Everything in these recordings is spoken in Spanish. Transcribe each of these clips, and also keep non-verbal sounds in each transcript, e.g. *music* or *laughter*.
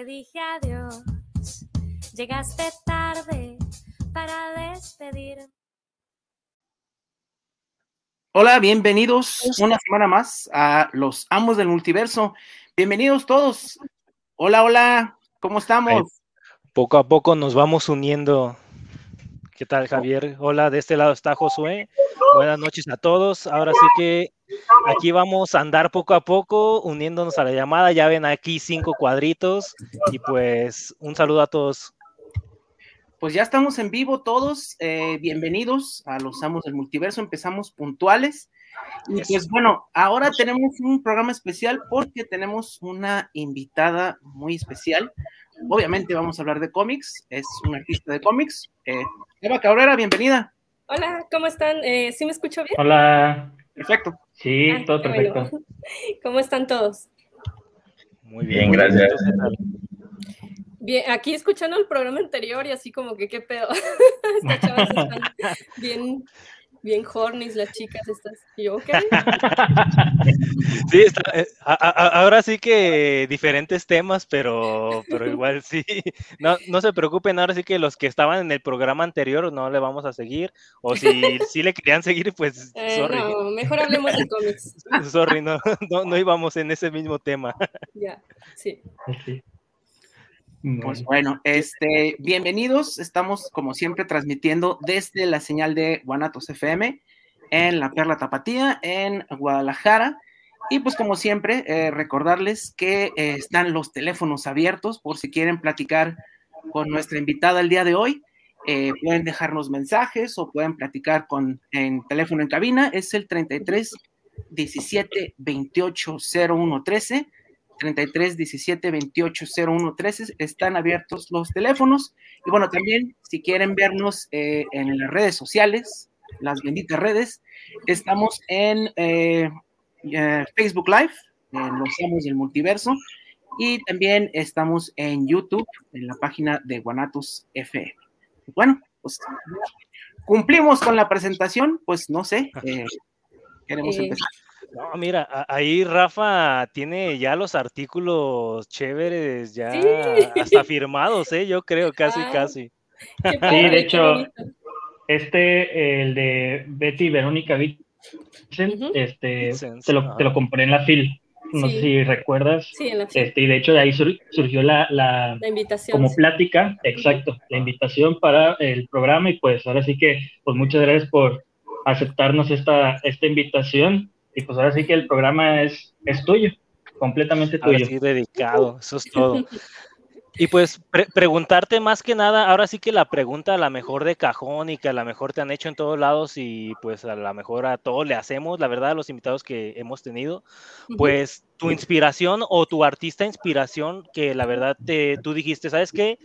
te dije adiós. Llegaste tarde para despedir. Hola, bienvenidos una semana más a los amos del multiverso. Bienvenidos todos. Hola, hola, ¿cómo estamos? Poco a poco nos vamos uniendo. ¿Qué tal, Javier? Hola, de este lado está Josué. Buenas noches a todos. Ahora sí que aquí vamos a andar poco a poco, uniéndonos a la llamada. Ya ven aquí cinco cuadritos. Y pues un saludo a todos. Pues ya estamos en vivo todos. Eh, bienvenidos a los amos del multiverso. Empezamos puntuales. Y pues bueno, ahora tenemos un programa especial porque tenemos una invitada muy especial. Obviamente vamos a hablar de cómics, es una artista de cómics. Eh, Eva Cabrera, bienvenida. Hola, ¿cómo están? Eh, ¿Sí me escucho bien? Hola. Perfecto. Sí, todo perfecto. *laughs* ¿Cómo están todos? Muy bien, gracias. Bien, aquí escuchando el programa anterior y así como que qué pedo. *laughs* Estas chavas están *laughs* bien bien hornies las chicas estas. Y yo, ok. *laughs* Sí, eh, ahora sí que diferentes temas, pero, pero igual sí. No, no se preocupen, ahora sí que los que estaban en el programa anterior no le vamos a seguir. O si sí le querían seguir, pues. *laughs* Eh, sorry. No, mejor hablemos de cómics. *laughs* Sorry, no, no, no íbamos en ese mismo tema. Ya, sí. Pues bueno, este, bienvenidos. Estamos, como siempre, transmitiendo desde la señal de Guanatos FM en la Perla Tapatía, en Guadalajara. Y pues, como siempre, eh, recordarles que eh, están los teléfonos abiertos por si quieren platicar con nuestra invitada el día de hoy. Eh, pueden dejarnos mensajes o pueden platicar con en teléfono en cabina. Es el 33 17 28 01 13 33 17 28 01 13 están abiertos los teléfonos. Y bueno, también si quieren vernos eh, en las redes sociales, las benditas redes, estamos en eh, eh, Facebook Live, en los amos del multiverso, y también estamos en YouTube, en la página de Guanatos FM. Bueno, pues cumplimos con la presentación, pues no sé, queremos empezar. No, mira, ahí Rafa tiene ya los artículos chéveres, ya hasta firmados, ¿eh? Yo creo, casi, casi. *laughs* sí, de hecho, este, el de Betty Verónica Vincent, este, te lo, te lo, compré en la FIL. No sé si recuerdas. Sí, en la FIL. Este, y de hecho, de ahí surgió la, la, la invitación. Como plática, exacto, la invitación para el programa. Y pues ahora sí que, pues muchas gracias por aceptarnos esta, esta invitación y pues ahora sí que el programa es, es tuyo, completamente tuyo. sí, dedicado, eso es todo. Y pues preguntarte más que nada, ahora sí que la pregunta a la mejor de cajón y que a la mejor te han hecho en todos lados y pues a la mejor a todos le hacemos, la verdad, a los invitados que hemos tenido, pues tu inspiración o tu artista inspiración que la verdad te, tú dijiste, ¿sabes qué?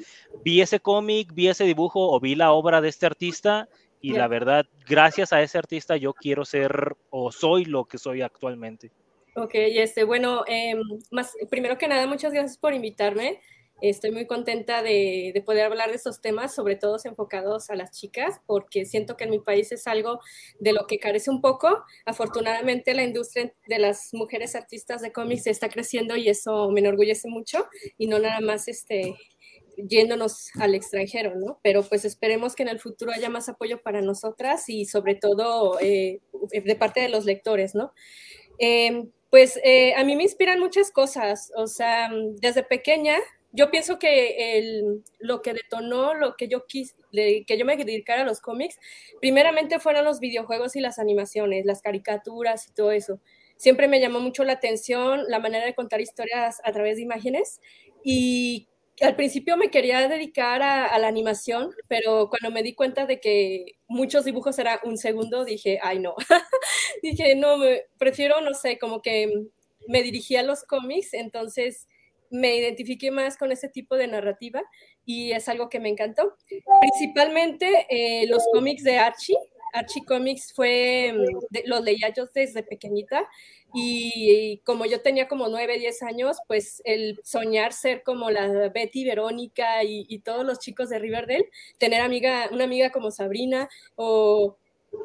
Vi ese cómic, vi ese dibujo o vi la obra de este artista y la verdad, gracias a ese artista yo quiero ser o soy lo que soy actualmente. Ok, este, bueno, em, más, primero que nada, muchas gracias por invitarme. Estoy muy contenta de, de, poder hablar de estos temas, sobre todo enfocados a las chicas, porque siento que en mi país es algo de lo que carece un poco. Afortunadamente la industria de las mujeres artistas de cómics está creciendo y eso me enorgullece mucho y no nada más este, yéndonos al extranjero, ¿no? Pero pues esperemos que en el futuro haya más apoyo para nosotras y sobre todo eh, de parte de los lectores, ¿no? Em, pues eh, a mí me inspiran muchas cosas, o sea, desde pequeña yo pienso que el, lo que detonó lo que yo quise, que yo me dedicara a los cómics, primeramente fueron los videojuegos y las animaciones, las caricaturas y todo eso. Siempre me llamó mucho la atención la manera de contar historias a través de imágenes y al principio me quería dedicar a, la animación, pero cuando me di cuenta de que muchos dibujos eran un segundo, dije, ay no, *laughs* dije, no, me, prefiero, no sé, como que me dirigí a los cómics, entonces me identifiqué más con ese tipo de narrativa y es algo que me encantó. Principalmente eh, los cómics de Archie, Archie Comics fue, mm, los leía yo desde pequeñita y, como yo tenía como 9, 10 años, pues el soñar ser como la Betty, Verónica y, todos los chicos de Riverdale, tener amiga, una amiga como Sabrina o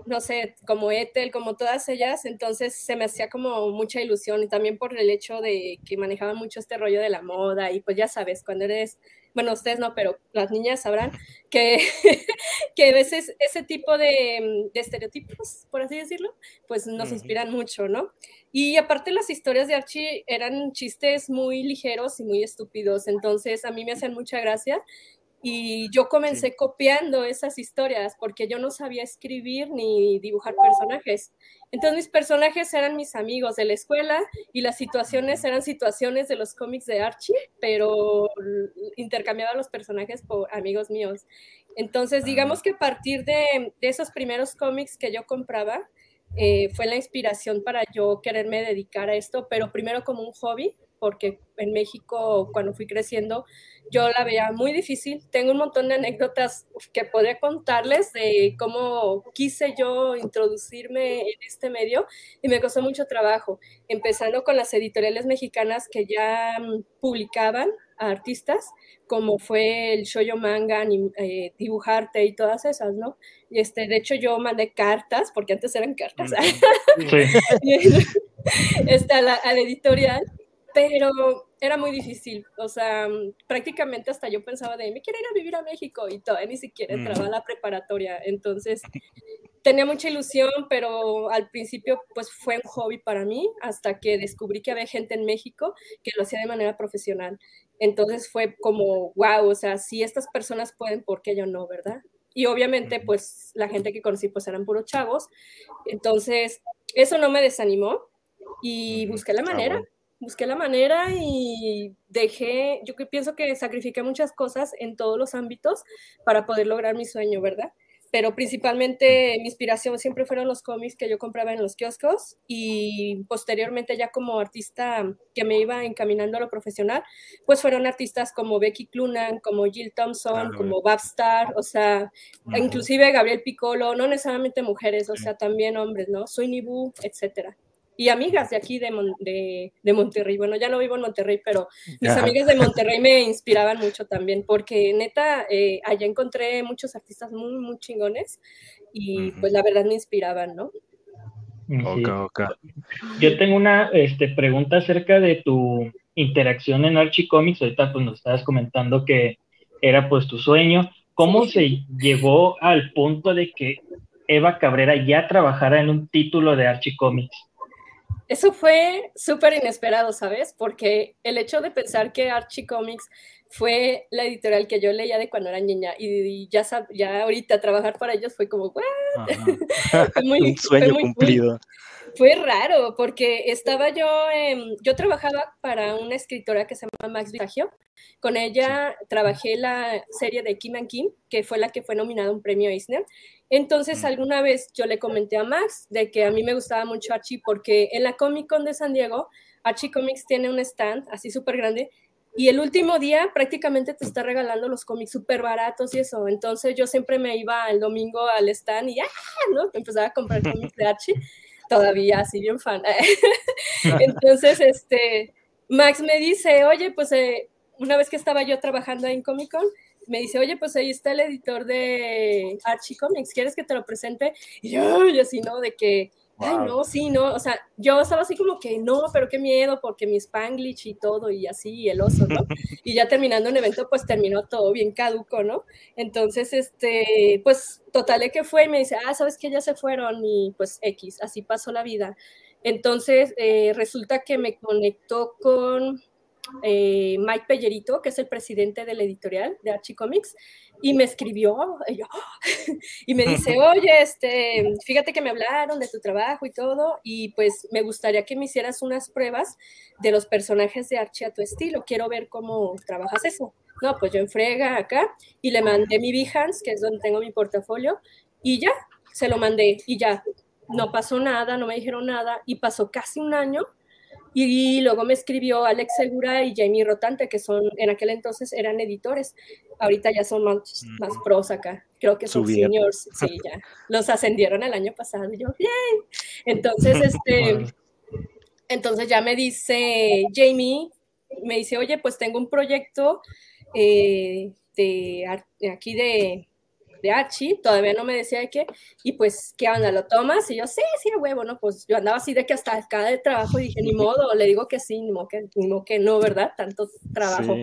no sé, como Ethel, como todas ellas, entonces se me hacía como mucha ilusión y también por el hecho de que manejaba mucho este rollo de la moda y pues ya sabes, cuando eres, bueno, ustedes no, pero las niñas sabrán que, *laughs* que a veces ese tipo de, de, estereotipos, por así decirlo, pues nos inspiran mucho, ¿no? Y aparte las historias de Archie eran chistes muy ligeros y muy estúpidos, entonces a mí me hacían mucha gracia y yo comencé copiando esas historias porque yo no sabía escribir ni dibujar personajes. Entonces mis personajes eran mis amigos de la escuela y las situaciones eran situaciones de los cómics de Archie, pero intercambiaba los personajes por amigos míos. Entonces digamos ah. que a partir de, de esos primeros cómics que yo compraba, eh, fue la inspiración para yo quererme dedicar a esto, pero primero como un hobby, porque en México cuando fui creciendo yo la veía muy difícil. Tengo un montón de anécdotas que podría contarles de cómo quise yo introducirme en este medio y me costó mucho trabajo, empezando con las editoriales mexicanas que ya mm, publicaban a artistas, como fue el Shoyo Manga, eh, Dibujarte y todas esas, ¿no? Y este, de hecho yo mandé cartas, porque antes eran cartas, *laughs* este, a, la, a la editorial pero era muy difícil, o sea, prácticamente hasta yo pensaba de, me quiero ir a vivir a México y todavía ni siquiera entraba a la preparatoria, entonces tenía mucha ilusión, pero al principio pues fue un hobby para mí hasta que descubrí que había gente en México que lo hacía de manera profesional, entonces fue como, wow, o sea, si estas personas pueden, ¿por qué yo no, verdad? Y obviamente pues la gente que conocí pues eran puros chavos, entonces eso no me desanimó y busqué la manera busqué la manera y dejé, yo pienso que sacrifiqué muchas cosas en todos los ámbitos para poder lograr mi sueño, ¿verdad? Pero principalmente mi inspiración siempre fueron los cómics que yo compraba en los kioscos y posteriormente ya como artista que me iba encaminando a lo profesional, pues fueron artistas como Becky Clunan, como Jill Thompson, como Babstar, o sea, inclusive Gabriel Piccolo, no necesariamente mujeres, o sea, también hombres, ¿no? Sweeney Boo, etcétera y amigas de aquí de, de, de, Monterrey. Bueno, ya no vivo en Monterrey, pero mis amigas de Monterrey me inspiraban mucho también, porque neta, eh, allá encontré muchos artistas muy, muy chingones y pues la verdad me inspiraban, ¿no? Yo tengo una este, pregunta acerca de tu interacción en Archie Comics. Ahorita pues nos estabas comentando que era pues tu sueño. ¿Cómo se llegó al punto de que Eva Cabrera ya trabajara en un título de Archie Comics? Eso fue súper inesperado, ¿sabes? Porque el hecho de pensar que Archie Comics fue la editorial que yo leía de cuando era niña y, ya, ya ahorita trabajar para ellos fue como, *laughs* *laughs* Un sueño cumplido. Fue raro porque estaba yo, yo trabajaba para una escritora que se llama Max Vitagio. Con ella trabajé la serie de Kim and Kim, que fue la que fue nominada a un premio Eisner. Entonces, alguna vez yo le comenté a Max de que a mí me gustaba mucho Archie porque en la Comic Con de San Diego, Archie Comics tiene un stand así súper grande y el último día prácticamente te está regalando los cómics súper baratos y eso. Entonces yo siempre me iba el domingo al stand y ya, ¿no? Empezaba a comprar cómics de Archie, *laughs* todavía así bien fan. *laughs* Entonces, este, Max me dice, oye, pues eh, una vez que estaba yo trabajando en Comic Con, me dice, oye, pues ahí está el editor de Archie Comics, ¿quieres que te lo presente? Y yo, y así, ¿no? De que, ay, no, sí, no, o sea, yo estaba así como que, no, pero qué miedo, porque mi Spanglish y todo, y así, y el oso, ¿no? *laughs* Y ya terminando el evento, pues terminó todo bien caduco, ¿no? Entonces, este, pues, total que fue y me dice, ah, ¿sabes que Ya se fueron, y pues X, así pasó la vida. Entonces, eh, resulta que me conectó con eh, Mike Pellerito, que es el presidente de la editorial de Archie Comics, y me escribió y, *laughs* me dice, *laughs* oye, este, fíjate que me hablaron de tu trabajo y todo, y pues me gustaría que me hicieras unas pruebas de los personajes de Archie a tu estilo, quiero ver cómo trabajas eso. No, pues yo en frega acá y le mandé mi Behance, que es donde tengo mi portafolio, y ya, se lo mandé y ya, no pasó nada, no me dijeron nada, y pasó casi un año y luego me escribió Alex Segura y Jamie Rotante, que son en aquel entonces eran editores. Ahorita ya son más, más pros acá. Creo que son seniors. Sí, *laughs* ya. Los ascendieron el año pasado. Y yo, bien. Entonces, este. Entonces ya me dice Jamie, me dice, oye, pues tengo un proyecto eh, de aquí de de Archie, todavía no me decía de qué, y pues, ¿qué onda? ¿Lo tomas? Y yo, sí, sí, huevo, ¿no? Pues yo andaba así de que hasta acá de trabajo y dije, ni modo, le digo que sí, ni modo que, ni modo que no, ¿verdad? Tanto trabajo.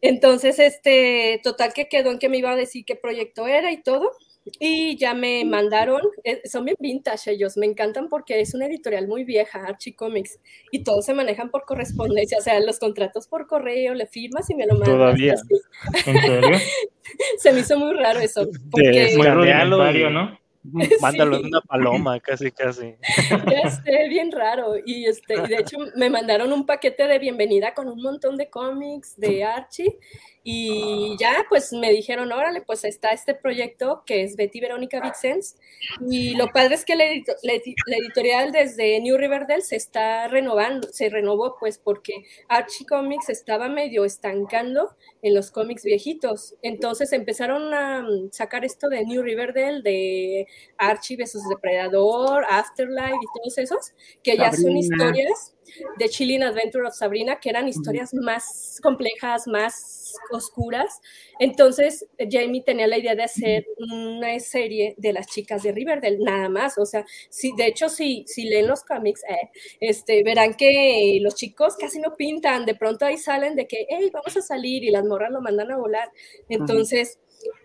Entonces, este, total que quedó en que me iba a decir qué proyecto era y todo. Y ya me mandaron, eh, son bien vintage ellos, me encantan porque es una editorial muy vieja, Archie Comics, y todos se manejan por correspondencia, o sea, los contratos por correo, le firmas y me lo mandas. Todavía. ¿En serio? *laughs* se me hizo muy raro eso. Porque... Es muy rudimentario, ¿no? *laughs* Mándalo en una paloma, casi, casi. Este, bien raro. Y, este, y de hecho me mandaron un paquete de bienvenida con un montón de cómics de Archie y ya, pues me dijeron, órale, pues está este proyecto que es Betty Verónica Vixens. Y lo padre es que la, editorial desde New Riverdale se está renovando, se renovó pues porque Archie Comics estaba medio estancando en los cómics viejitos. Entonces empezaron a mm, sacar esto de New Riverdale, de Archie vs. Depredador, Afterlife y todos esos, que ya son historias de Chilling Adventure of Sabrina, que eran historias más complejas, más oscuras. Entonces, Jamie tenía la idea de hacer una serie de las chicas de Riverdale, nada más. O sea, si, de hecho, si, si leen los cómics, eh, este, verán que los chicos casi no pintan. De pronto ahí salen de que, hey, vamos a salir y las morras lo mandan a volar. Entonces,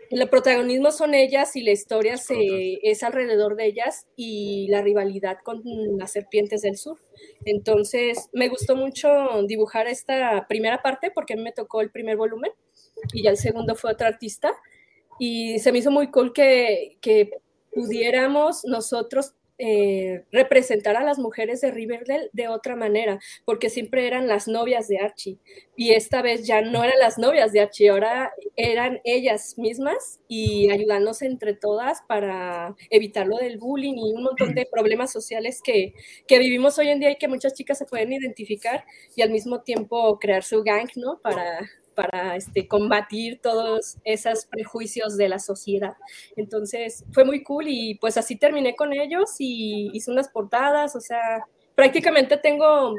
el protagonismo son ellas y la historia se, es alrededor de ellas y la rivalidad con las serpientes del sur. Entonces, me gustó mucho dibujar esta primera parte porque me tocó el primer volumen y ya el segundo fue otro artista. Y se me hizo muy cool que, que pudiéramos nosotros eh, representar a las mujeres de Riverdale de otra manera, porque siempre eran las novias de Archie. Y esta vez ya no eran las novias de Archie, ahora eran ellas mismas y ayudándose entre todas para evitar lo del bullying y un montón de problemas sociales que, que vivimos hoy en día y que muchas chicas se pueden identificar y al mismo tiempo crear su gang, ¿no? Para, para este, combatir todos esos prejuicios de la sociedad. Entonces fue muy cool y pues así terminé con ellos y hice unas portadas, o sea, prácticamente tengo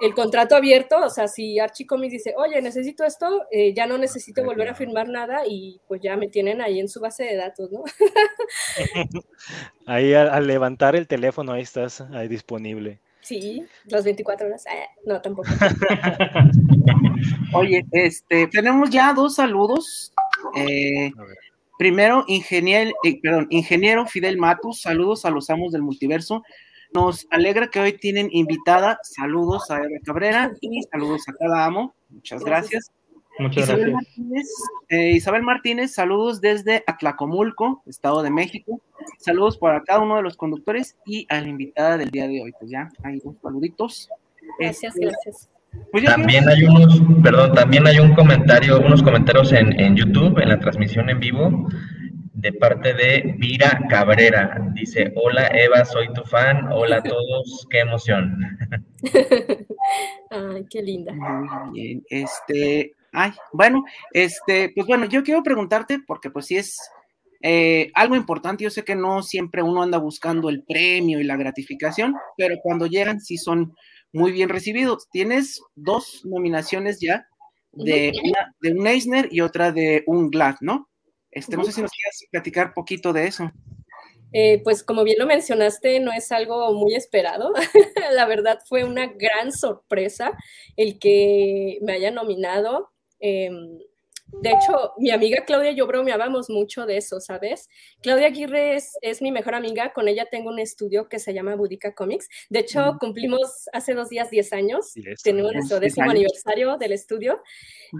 el contrato abierto, o sea, si Archie Comics dice, oye, necesito esto, eh, ya no necesito volver a firmar nada y pues ya me tienen ahí en su base de datos, ¿no? *laughs* ahí al, levantar el teléfono, ahí estás, ahí disponible. Sí, las 24 horas. Eh, no, tampoco. *laughs* Oye, este, tenemos ya dos saludos. Eh, primero, ingeniero, eh, perdón, ingeniero Fidel Matus, saludos a los amos del multiverso. Nos alegra que hoy tienen invitada. Saludos a Eva Cabrera y saludos a cada amo. Muchas gracias. Muchas Isabel gracias. Martínez, eh, Isabel Martínez, saludos desde Atlacomulco, Estado de México. Saludos para cada uno de los conductores y a la invitada del día de hoy. Pues ya, hay dos saluditos. Gracias, Este, gracias. pues También hay unos, perdón, también hay un comentario, unos comentarios en, en YouTube, en la transmisión en vivo, de parte de Vira Cabrera. Dice, hola Eva, soy tu fan, hola a todos, qué emoción. *laughs* Ay, qué linda. Muy bien, este, ay, bueno, este, pues bueno, yo quiero preguntarte, porque pues sí es eh, algo importante, yo sé que no siempre uno anda buscando el premio y la gratificación, pero cuando llegan sí son muy bien recibidos. Tienes dos nominaciones ya, de, una, de un Eisner y otra de un GLAD, ¿no? Este, no sé si nos quieras platicar poquito de eso. Eh, pues como bien lo mencionaste, no es algo muy esperado. *laughs* La verdad fue una gran sorpresa el que me haya nominado. Eh, de hecho, mi amiga Claudia y yo bromeábamos mucho de eso, ¿sabes? Claudia Aguirre es, es, mi mejor amiga, con ella tengo un estudio que se llama Budica Comics. De hecho, mm. cumplimos hace dos días 10 años, yes, tenemos nuestro décimo aniversario del estudio.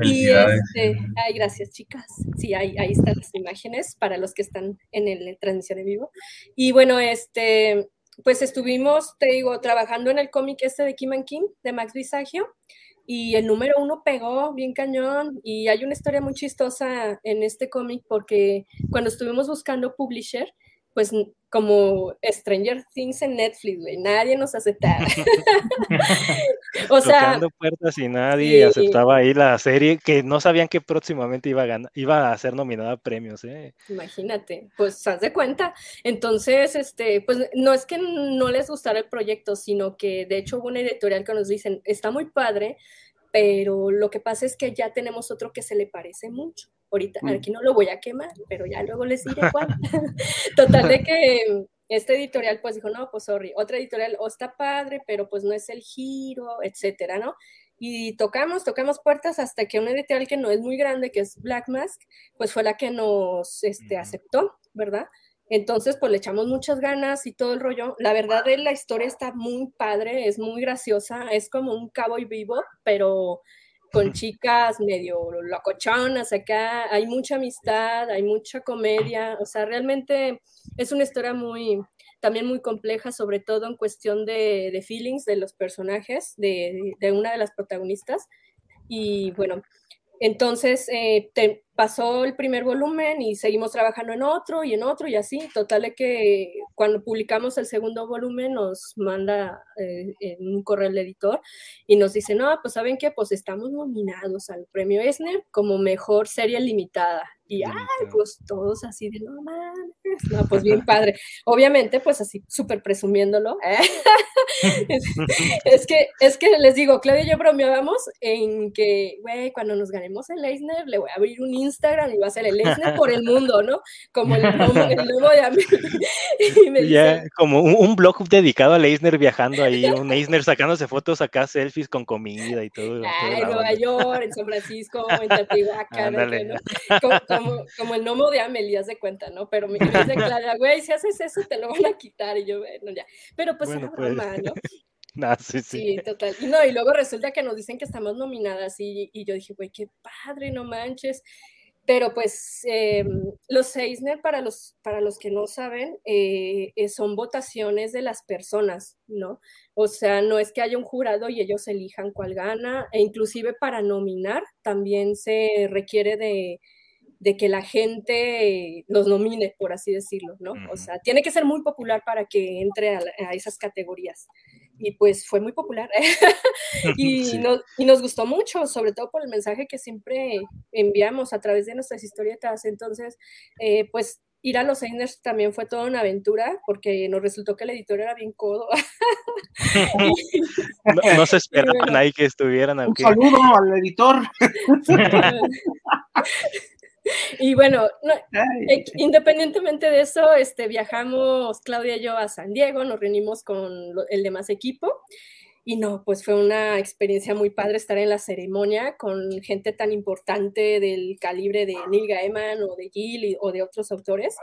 Y este, ay, gracias chicas. Sí, ahí, ahí están las imágenes para los que están en el transmisión en vivo. Y bueno, este, pues estuvimos, te digo, trabajando en el cómic este de Kim and King, de Max Visagio y el número uno pegó bien cañón y hay una historia muy chistosa en este cómic porque cuando estuvimos buscando publisher, pues como Stranger Things en Netflix, güey, nadie nos aceptaba. *laughs* *laughs* o sea, tocando puertas y nadie sí. aceptaba ahí la serie que no sabían que próximamente iba a ganar, iba a ser nominada a premios, ¿eh? Imagínate, pues haz de cuenta. Entonces, este, pues no es que no les gustara el proyecto, sino que de hecho hubo una editorial que nos dicen, está muy padre, pero lo que pasa es que ya tenemos otro que se le parece mucho. Ahorita, aquí no lo voy a quemar, pero ya luego les diré cuál. *laughs* *laughs* Total de que este editorial pues dijo, no, pues sorry, otra editorial, o oh, está padre, pero pues no es el giro, etcétera, ¿no? Y tocamos, tocamos puertas hasta que una editorial que no es muy grande, que es Black Mask, pues fue la que nos este, aceptó, ¿verdad? Entonces, pues le echamos muchas ganas y todo el rollo. La verdad, de la historia está muy padre, es muy graciosa, es como un cowboy vivo, pero con chicas medio locochonas acá. Hay mucha amistad, hay mucha comedia, o sea, realmente es una historia muy, también muy compleja, sobre todo en cuestión de, de feelings de los personajes, de, de, una de las protagonistas. Y bueno, entonces eh, te, pasó el primer volumen y seguimos trabajando en otro y en otro y así. Total de que cuando publicamos el segundo volumen nos manda eh, un correo el editor y nos dice, no, pues saben que pues estamos nominados al premio Esner como mejor serie limitada. Y, ay, pues todos así de, no mames, no, pues bien padre. *laughs* Obviamente, pues así, súper presumiéndolo. *laughs* *laughs* es, que, es que les digo, Claudia y yo bromeábamos en que, güey, cuando nos ganemos el Eisner, le voy a abrir un Instagram y va a ser el Eisner *laughs* por el mundo, ¿no? Como el lomo, el *laughs* de Amelia. *laughs* como un, blog dedicado al Eisner viajando ahí, un Eisner sacándose fotos acá, selfies con comida y todo. Ay, en Nueva York, en San Francisco, en Teotihuacán, ¿no? como, el gnomo de Amelia, de cuenta, ¿no? Pero me dice Clara, güey, si haces eso te lo van a quitar. Y yo, bueno, ya. Pero pues bueno, pues. ¿no? Ah, sí, sí. sí, total. Y no, y luego resulta que nos dicen que estamos nominadas y, y yo dije, güey, qué padre, no manches. Pero pues eh, los Eisner, para los, para los que no saben, eh, eh, son votaciones de las personas, ¿no? O sea, no es que haya un jurado y ellos elijan cuál gana, e inclusive para nominar también se requiere de, de que la gente los nomine, por así decirlo, ¿no? O sea, tiene que ser muy popular para que entre a, esas categorías. Y pues fue muy popular. *laughs* *laughs* y, y, nos gustó mucho, sobre todo por el mensaje que siempre enviamos a través de nuestras historietas. Entonces, eh, pues ir a los Einers también fue toda una aventura porque nos resultó que el editor era bien codo. *laughs* no, se esperaban ahí que estuvieran aquí. Un saludo al editor. Y bueno, eh, independientemente de eso, este, viajamos Claudia y yo a San Diego, nos reunimos con el demás equipo y no, pues fue una experiencia muy padre estar en la ceremonia con gente tan importante del calibre de Neil Gaiman o de Gill o de otros autores.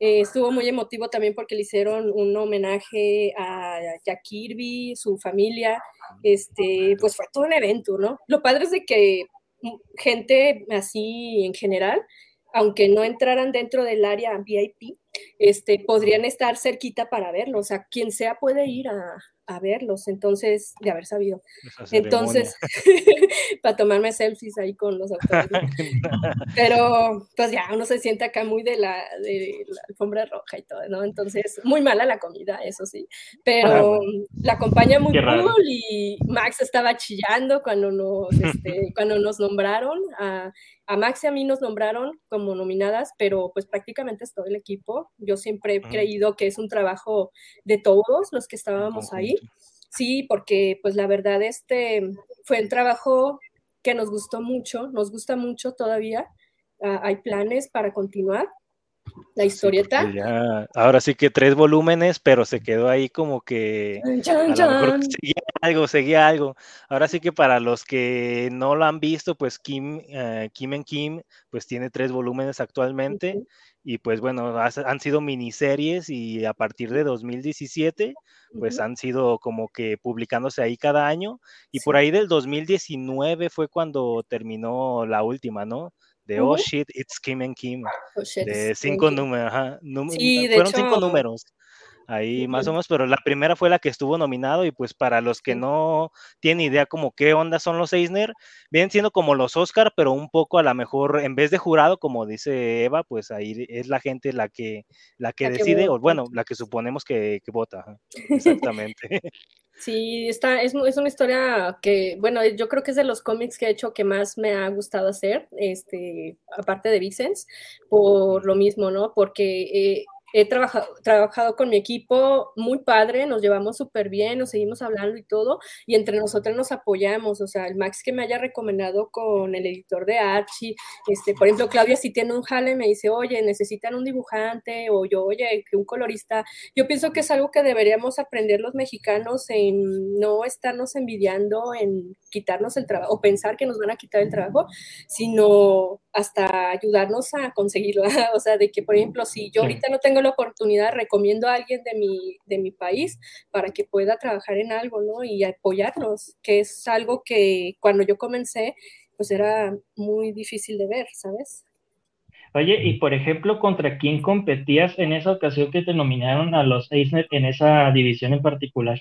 Eh, estuvo muy emotivo también porque le hicieron un homenaje a Jack Kirby, su familia. Este, pues fue todo un evento, ¿no? Lo padre es de que gente así en general, aunque no entraran dentro del área VIP, este, podrían estar cerquita para verlo. O sea, quien sea puede ir a, a verlos, entonces, de haber sabido. Entonces, *laughs* para tomarme selfies ahí con los autores. *laughs* Pero, pues ya, uno se siente acá muy de la, de la alfombra roja y todo, ¿no? Entonces, muy mala la comida, eso sí. Pero la acompaña muy cool y Max estaba chillando cuando nos, este, cuando nos nombraron. A, a Max y a mí nos nombraron como nominadas, pero pues prácticamente es todo el equipo. Yo siempre he creído que es un trabajo de todos los que estábamos ahí. Sí, porque pues la verdad este fue un trabajo que nos gustó mucho, nos gusta mucho todavía. Ah, hay planes para continuar la historieta. ahora sí que tres volúmenes, pero se quedó ahí como que seguía algo, seguía algo. Ahora sí que para los que no lo han visto, pues Kim, uh, Kim en Kim, pues tiene tres volúmenes actualmente. Y pues bueno, han sido miniseries y a partir de 2017, pues han sido como que publicándose ahí cada año. Y por ahí del 2019 fue cuando terminó la última, ¿no? De Oh Shit, It's Kim and Kim. Oh, de cinco números, ajá. fueron cinco números. Ahí más o menos, pero la primera fue la que estuvo nominado y pues para los que no tienen idea como qué onda son los Eisner, vienen siendo como los Oscar, pero un poco a lo mejor en vez de jurado, como dice Eva, pues ahí es la gente la que la que decide, o bueno, la que suponemos que, que vota. Exactamente. *laughs* Sí, está, es, es, una historia que, bueno, yo creo que es de los cómics que he hecho que más me ha gustado hacer, este, aparte de Vicens, por lo mismo, ¿no? Porque eh, he trabajado, trabajado con mi equipo muy padre, nos llevamos súper bien, nos seguimos hablando y todo, y entre nosotros nos apoyamos, o sea, el Max que me haya recomendado con el editor de Archie, este, por ejemplo, Claudia si tiene un jale me dice, oye, necesitan un dibujante, o yo, oye, que un colorista, yo pienso que es algo que deberíamos aprender los mexicanos en no estarnos envidiando, en quitarnos el trabajo, o pensar que nos van a quitar el trabajo, sino hasta ayudarnos a conseguirlo, *laughs* o sea, de que, por ejemplo, si yo ahorita no tengo la oportunidad, recomiendo a alguien de mi, de mi país para que pueda trabajar en algo, ¿no? Y apoyarnos, que es algo que cuando yo comencé, pues era muy difícil de ver, ¿sabes? Oye, y por ejemplo, ¿contra quién competías en esa ocasión que te nominaron a los AceNet en esa división en particular?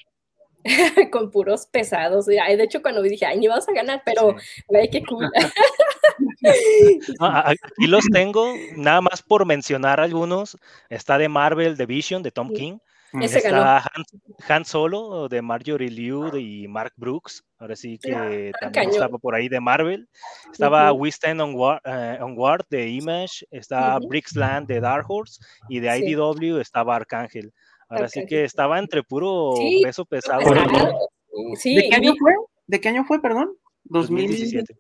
*laughs* con puros pesados. De hecho, cuando dije, ay, ni vamos a ganar, pero, ay, qué cool. *laughs* *laughs* aquí los tengo, nada más por mencionar algunos. Está de Marvel Division, de Tom King. está Han, Solo, de Marjorie Liu y Mark Brooks. Ahora sí que también estaba por ahí de Marvel. Estaba We Stand on War, eh, on de Image. Está Brixland de Dark Horse. Y de IDW estaba Arcángel. Ahora sí que estaba entre puro peso pesado. ¿De qué año fue? ¿De qué año fue, perdón? 2017.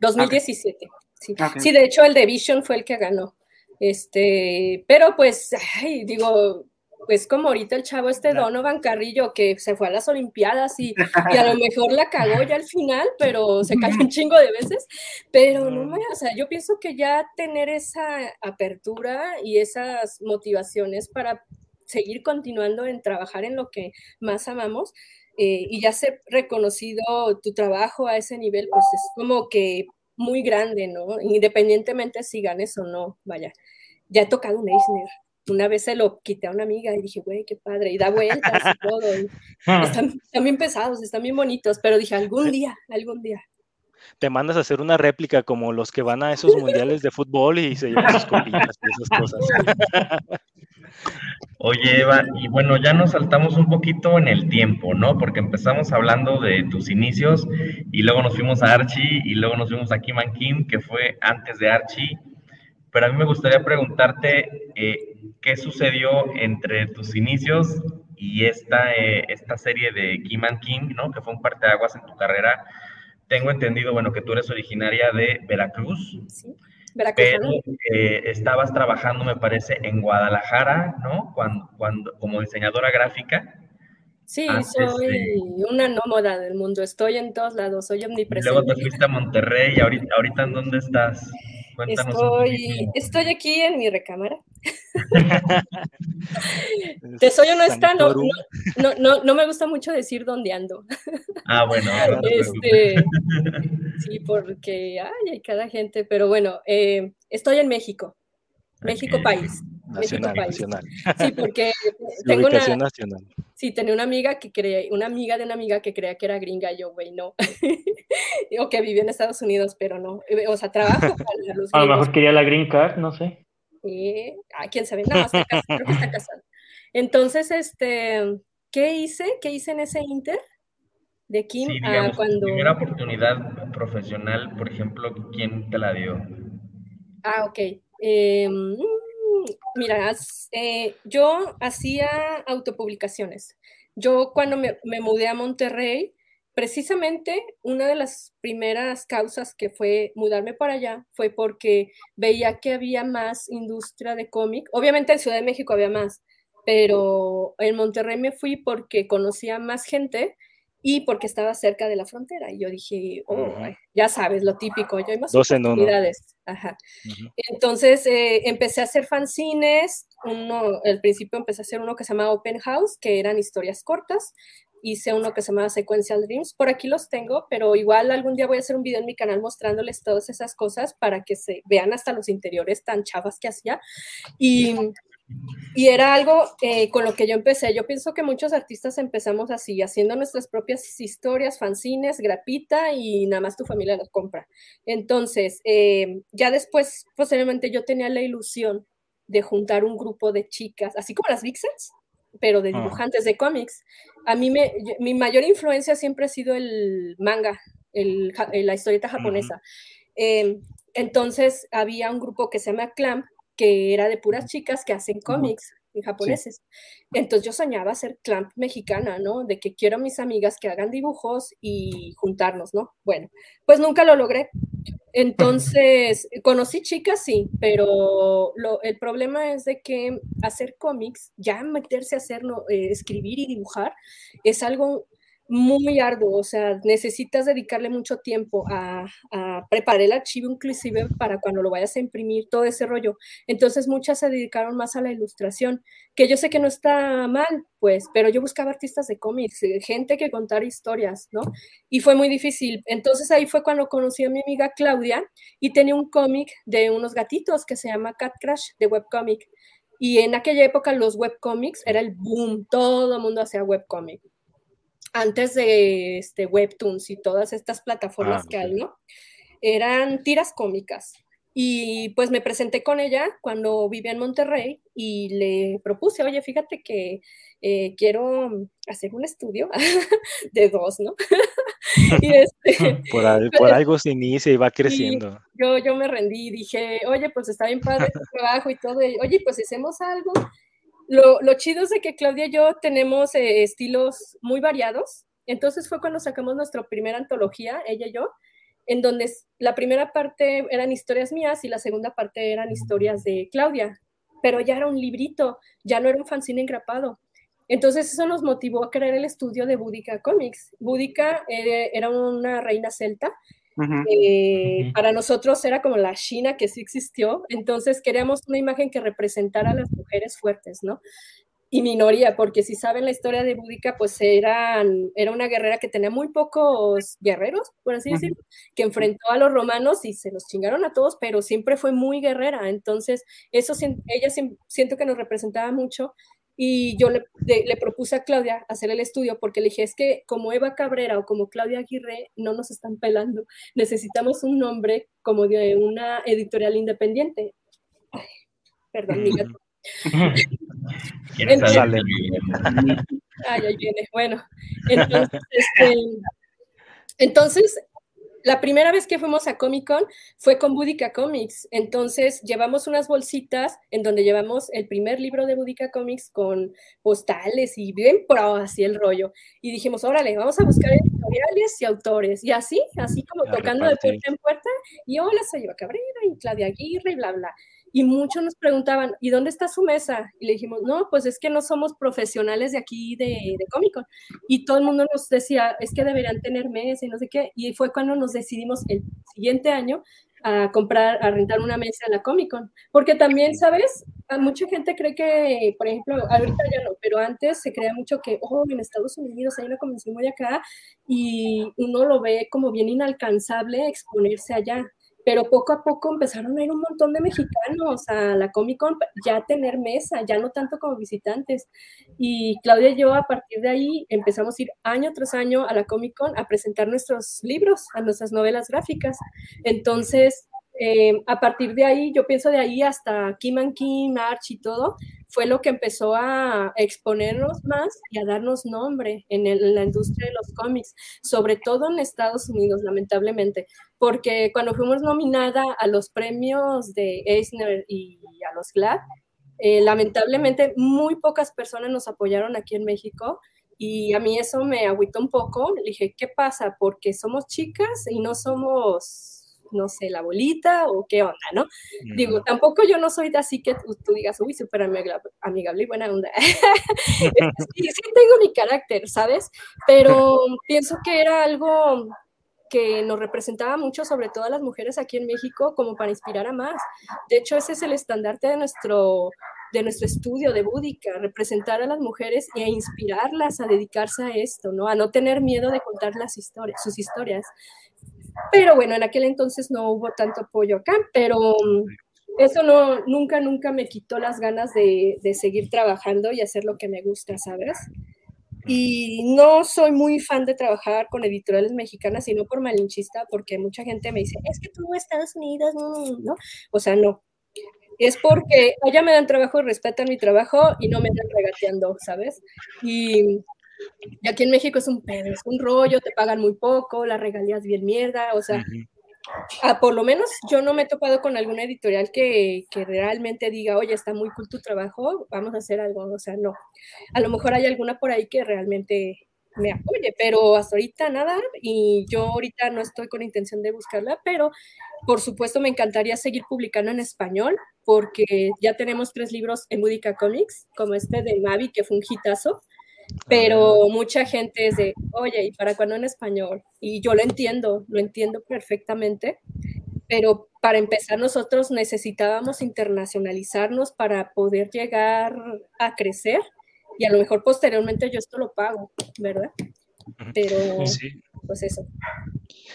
2017. Sí. sí, de hecho el de Vision fue el que ganó. Este, pero pues, ay, digo, pues como ahorita el chavo este Donovan Carrillo que se fue a las Olimpiadas y, y, a lo mejor la cagó ya al final, pero se cayó un chingo de veces. Pero no me, o sea, yo pienso que ya tener esa apertura y esas motivaciones para seguir continuando en trabajar en lo que más amamos eh, y ya ser reconocido tu trabajo a ese nivel, pues es como que muy grande, ¿no? Independientemente si ganes o no, vaya. Ya he tocado un Eisner. Una vez se lo quité a una amiga y dije, güey, qué padre, y da vueltas y todo. *laughs* están, están bien pesados, están bien bonitos, pero dije, algún día, algún día te mandas a hacer una réplica como los que van a esos mundiales de fútbol y se llevan sus copitas y esas cosas. *laughs* Oye, Eva, y bueno, ya nos saltamos un poquito en el tiempo, ¿no? Porque empezamos hablando de tus inicios y luego nos fuimos a Archie y luego nos fuimos a Kim and Kim, que fue antes de Archie. Pero a mí me gustaría preguntarte eh, qué sucedió entre tus inicios y esta, eh, esta serie de Kim and Kim, ¿no? Que fue un parteaguas en tu carrera tengo entendido, bueno, que tú eres originaria de Veracruz. Sí, Veracruz. Pero eh, estabas trabajando, me parece, en Guadalajara, ¿no? Cuando, cuando, como diseñadora gráfica. Sí, soy una nómada del mundo, estoy en todos lados, soy omnipresente. Luego te fuiste a Monterrey, y ahorita, ahorita ¿en dónde estás? Estoy, estoy aquí en mi recámara. *laughs* Te soy honesta, no, no, no, no, me gusta mucho decir dónde ando. Ah, bueno. *laughs* este, sí, porque ay, hay cada gente, pero bueno, eh, estoy en México. México país. Nacional, nacional. Sí, porque *laughs* tengo una, nacional. Sí, tenía una amiga que creía, una amiga de una amiga que creía que era gringa, yo, güey, no. *laughs* o que vivía en Estados Unidos, pero no. Eh, o sea, trabajo para los *laughs* A lo mejor quería la green card, no sé. Sí, ah, quién sabe, no, está casado, creo que está casado. Entonces, este, ¿qué hice? ¿Qué hice en ese Inter? De Kim sí, digamos, cuando... primera oportunidad profesional, por ejemplo, ¿quién te la dio? Ah, ok. Eh, mira, eh, yo hacía autopublicaciones. Yo cuando me, mudé a Monterrey, precisamente una de las primeras causas que fue mudarme para allá fue porque veía que había más industria de cómic. Obviamente en Ciudad de México había más, pero en Monterrey me fui porque conocía más gente y porque estaba cerca de la frontera. Y yo dije, oh, ya sabes, lo típico, yo hay más oportunidades. Ajá. Entonces eh, empecé a hacer fanzines, uno, al principio empecé a hacer uno que se llamaba Open House, que eran historias cortas, hice uno que se llamaba Sequential Dreams, por aquí los tengo, pero igual algún día voy a hacer un video en mi canal mostrándoles todas esas cosas para que se vean hasta los interiores tan chavas que hacía. Y y era algo eh, con lo que yo empecé. Yo pienso que muchos artistas empezamos así, haciendo nuestras propias historias, fanzines, grapita y nada más tu familia las compra. Entonces, eh, ya después, posiblemente yo tenía la ilusión de juntar un grupo de chicas, así como las Vixens, pero de ah. dibujantes de cómics. A mí me, mi mayor influencia siempre ha sido el manga, el, la historieta japonesa. Em, entonces había un grupo que se llama Clamp, que era de puras chicas que hacen cómics en japoneses. Entonces yo soñaba ser clamp mexicana, ¿no? De que quiero a mis amigas que hagan dibujos y juntarnos, ¿no? Bueno, pues nunca lo logré. Entonces, conocí chicas, sí, pero el problema es de que hacer cómics, ya meterse a hacer, eh, escribir y dibujar, es algo muy arduo, o sea, necesitas dedicarle mucho tiempo a, preparar el archivo inclusive para cuando lo vayas a imprimir, todo ese rollo. Entonces muchas se dedicaron más a la ilustración, que yo sé que no está mal, pues, pero yo buscaba artistas de cómics, gente que contara historias, ¿no? Y fue muy difícil. Entonces ahí fue cuando conocí a mi amiga Claudia y tenía un cómic de unos gatitos que se llama Cat Crash de webcomic. Y en aquella época los webcomics era el boom, todo el mundo hacía webcomic antes de este, Webtoons y todas estas plataformas ah, que hay, ¿no? Eran tiras cómicas. Y pues me presenté con ella cuando vivía en Monterrey y le propuse, oye, fíjate que eh, quiero hacer un estudio *laughs* de dos, ¿no? *laughs* y este, *laughs* por, pues, algo se inicia y va creciendo. yo, yo me rendí y dije, oye, pues está bien padre tu trabajo y todo. oye, pues hacemos algo lo, chido es de que Claudia y yo tenemos eh, estilos muy variados. Entonces fue cuando sacamos nuestra primera antología, ella y yo, en donde la primera parte eran historias mías y la segunda parte eran historias de Claudia. Pero ya era un librito, ya no era un fanzine engrapado. Entonces eso nos motivó a crear el estudio de Boudica Comics. Boudica eh, era una reina celta eh, para nosotros era como la China que sí existió, entonces queríamos una imagen que representara a las mujeres fuertes, ¿no? Y minoría, porque si saben la historia de Búdica, pues eran, era una guerrera que tenía muy pocos guerreros, por así decirlo, que enfrentó a los romanos y se los chingaron a todos, pero siempre fue muy guerrera. Entonces, eso ella siento que nos representaba mucho y yo le, propuse a Claudia hacer el estudio porque le dije, es que como Eva Cabrera o como Claudia Aguirre no nos están pelando, necesitamos un nombre como de una editorial independiente. perdón, mi gato. *laughs* Ay, ahí viene. Bueno, entonces, este, entonces la primera vez que fuimos a Comic Con fue con Budica Comics. Entonces llevamos unas bolsitas en donde llevamos el primer libro de Budica Comics con postales y bien pro, así el rollo. Y dijimos, órale, vamos a buscar editoriales y autores. Y así, así como tocando de puerta en puerta. Y hola, soy Eva Cabrera y Claudia Aguirre y bla, bla. Y muchos nos preguntaban, ¿y dónde está su mesa? Y le dijimos, no, pues es que no somos profesionales de aquí de, de Comic Con. Y todo el mundo nos decía, es que deberían tener mesa y no sé qué. Y fue cuando nos decidimos el siguiente año a comprar, a rentar una mesa en la Comic Con. Porque también, ¿sabes? mucha gente cree que, por ejemplo, ahorita ya no, pero antes se crea mucho que, oh, en Estados Unidos hay una convención muy acá y uno lo ve como bien inalcanzable exponerse allá pero poco a poco empezaron a ir un montón de mexicanos a la Comic Con, ya a tener mesa, ya no tanto como visitantes. Y Claudia y yo a partir de ahí empezamos a ir año tras año a la Comic Con a presentar nuestros libros, a nuestras novelas gráficas. Entonces, eh, a partir de ahí, yo pienso de ahí hasta Kim and Kim, Arch y todo, fue lo que empezó a exponernos más y a darnos nombre en, la industria de los cómics, sobre todo en Estados Unidos, lamentablemente, porque cuando fuimos nominada a los premios de Eisner y a los GLAD, eh, lamentablemente muy pocas personas nos apoyaron aquí en México y a mí eso me agüitó un poco. Le dije, ¿qué pasa? Porque somos chicas y no somos no sé, la bolita o qué onda, ¿no? Digo, tampoco yo no soy de así que tú, digas, uy, súper amigable y buena onda. *laughs* sí, sí tengo mi carácter, ¿sabes? Pero *laughs* pienso que era algo que nos representaba mucho, sobre todo a las mujeres aquí en México, como para inspirar a más. De hecho, ese es el estandarte de nuestro, de nuestro estudio de Búdica, representar a las mujeres e inspirarlas a dedicarse a esto, ¿no? A no tener miedo de contar las historias, sus historias. Pero bueno, en aquel entonces no hubo tanto apoyo acá, pero mm, eso no, nunca, nunca me quitó las ganas de, de seguir trabajando y hacer lo que me gusta, ¿sabes? Y no soy muy fan de trabajar con editoriales mexicanas, sino por malinchista, porque mucha gente me dice, es que tú Estados Unidos, ¿no? O sea, no. Es porque allá me dan trabajo y respetan mi trabajo y no me están regateando, ¿sabes? Y y aquí en México es un pedo, es un rollo, te pagan muy poco, las regalías bien mierda, o sea, ah, por lo menos yo no me he topado con alguna editorial que, que, realmente diga, oye, está muy cool tu trabajo, vamos a hacer algo. O sea, no. A lo mejor hay alguna por ahí que realmente me apoye, pero hasta ahorita nada y yo ahorita no estoy con intención de buscarla, pero por supuesto me encantaría seguir publicando en español porque ya tenemos tres libros en Budica Comics, como este de Mavi, que fue un hitazo, pero ah. mucha gente es de, oye, ¿y para cuándo en español? Y yo lo entiendo, lo entiendo perfectamente, pero para empezar nosotros necesitábamos internacionalizarnos para poder llegar a crecer y a lo mejor posteriormente yo esto lo pago, ¿verdad? Pero, pues eso.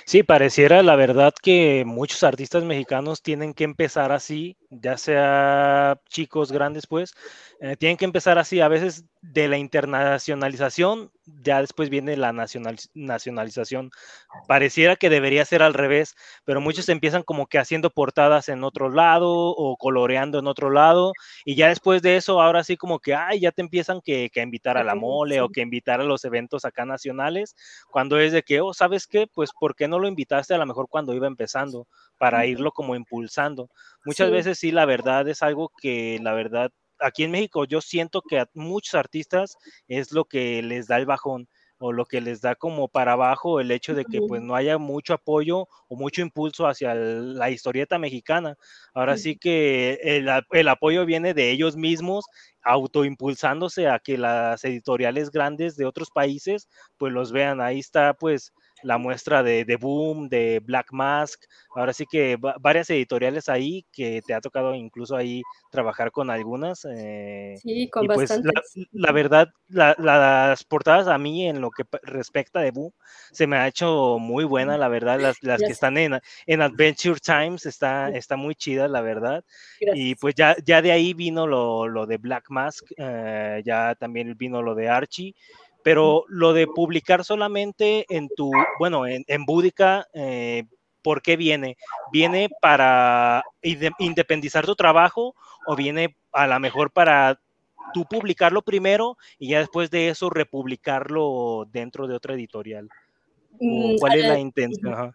Sí, pareciera la verdad que muchos artistas mexicanos tienen que empezar así, ya sea chicos, grandes, pues, eh, tienen que empezar así. A veces de la internacionalización, ya después viene la nacionalización. Pareciera que debería ser al revés, pero muchos empiezan como que haciendo portadas en otro lado o coloreando en otro lado, y ya después de eso, ahora sí como que, ay, ya te empiezan que, que invitar a la mole o que invitar a los eventos acá nacionales, cuando es de que, oh, ¿sabes qué? Pues, ¿por qué no lo invitaste a lo mejor cuando iba empezando? Para irlo como impulsando. Muchas veces sí, la verdad es algo que la verdad aquí en México yo siento que a muchos artistas es lo que les da el bajón o lo que les da como para abajo el hecho de que pues no haya mucho apoyo o mucho impulso hacia la historieta mexicana. Ahora sí que el, el, apoyo viene de ellos mismos autoimpulsándose a que las editoriales grandes de otros países pues los vean. Ahí está pues la muestra de, de, Boom, de Black Mask, ahora sí que varias editoriales ahí que te ha tocado incluso ahí trabajar con algunas. Eh, sí, con y pues la, verdad, las portadas a mí en lo que respecta de Boom se me ha hecho muy buena, la verdad, las, las que están en, en Adventure Times está, está muy chida, la verdad. Y pues ya, ya de ahí vino lo, lo de Black Mask, eh, ya también vino lo de Archie pero lo de publicar solamente en tu, bueno, en, en Búdica, eh, ¿por qué viene? ¿Viene para independizar tu trabajo o viene a lo mejor para tú publicarlo primero y ya después de eso republicarlo dentro de otra editorial? Mm, ¿Cuál es la intención?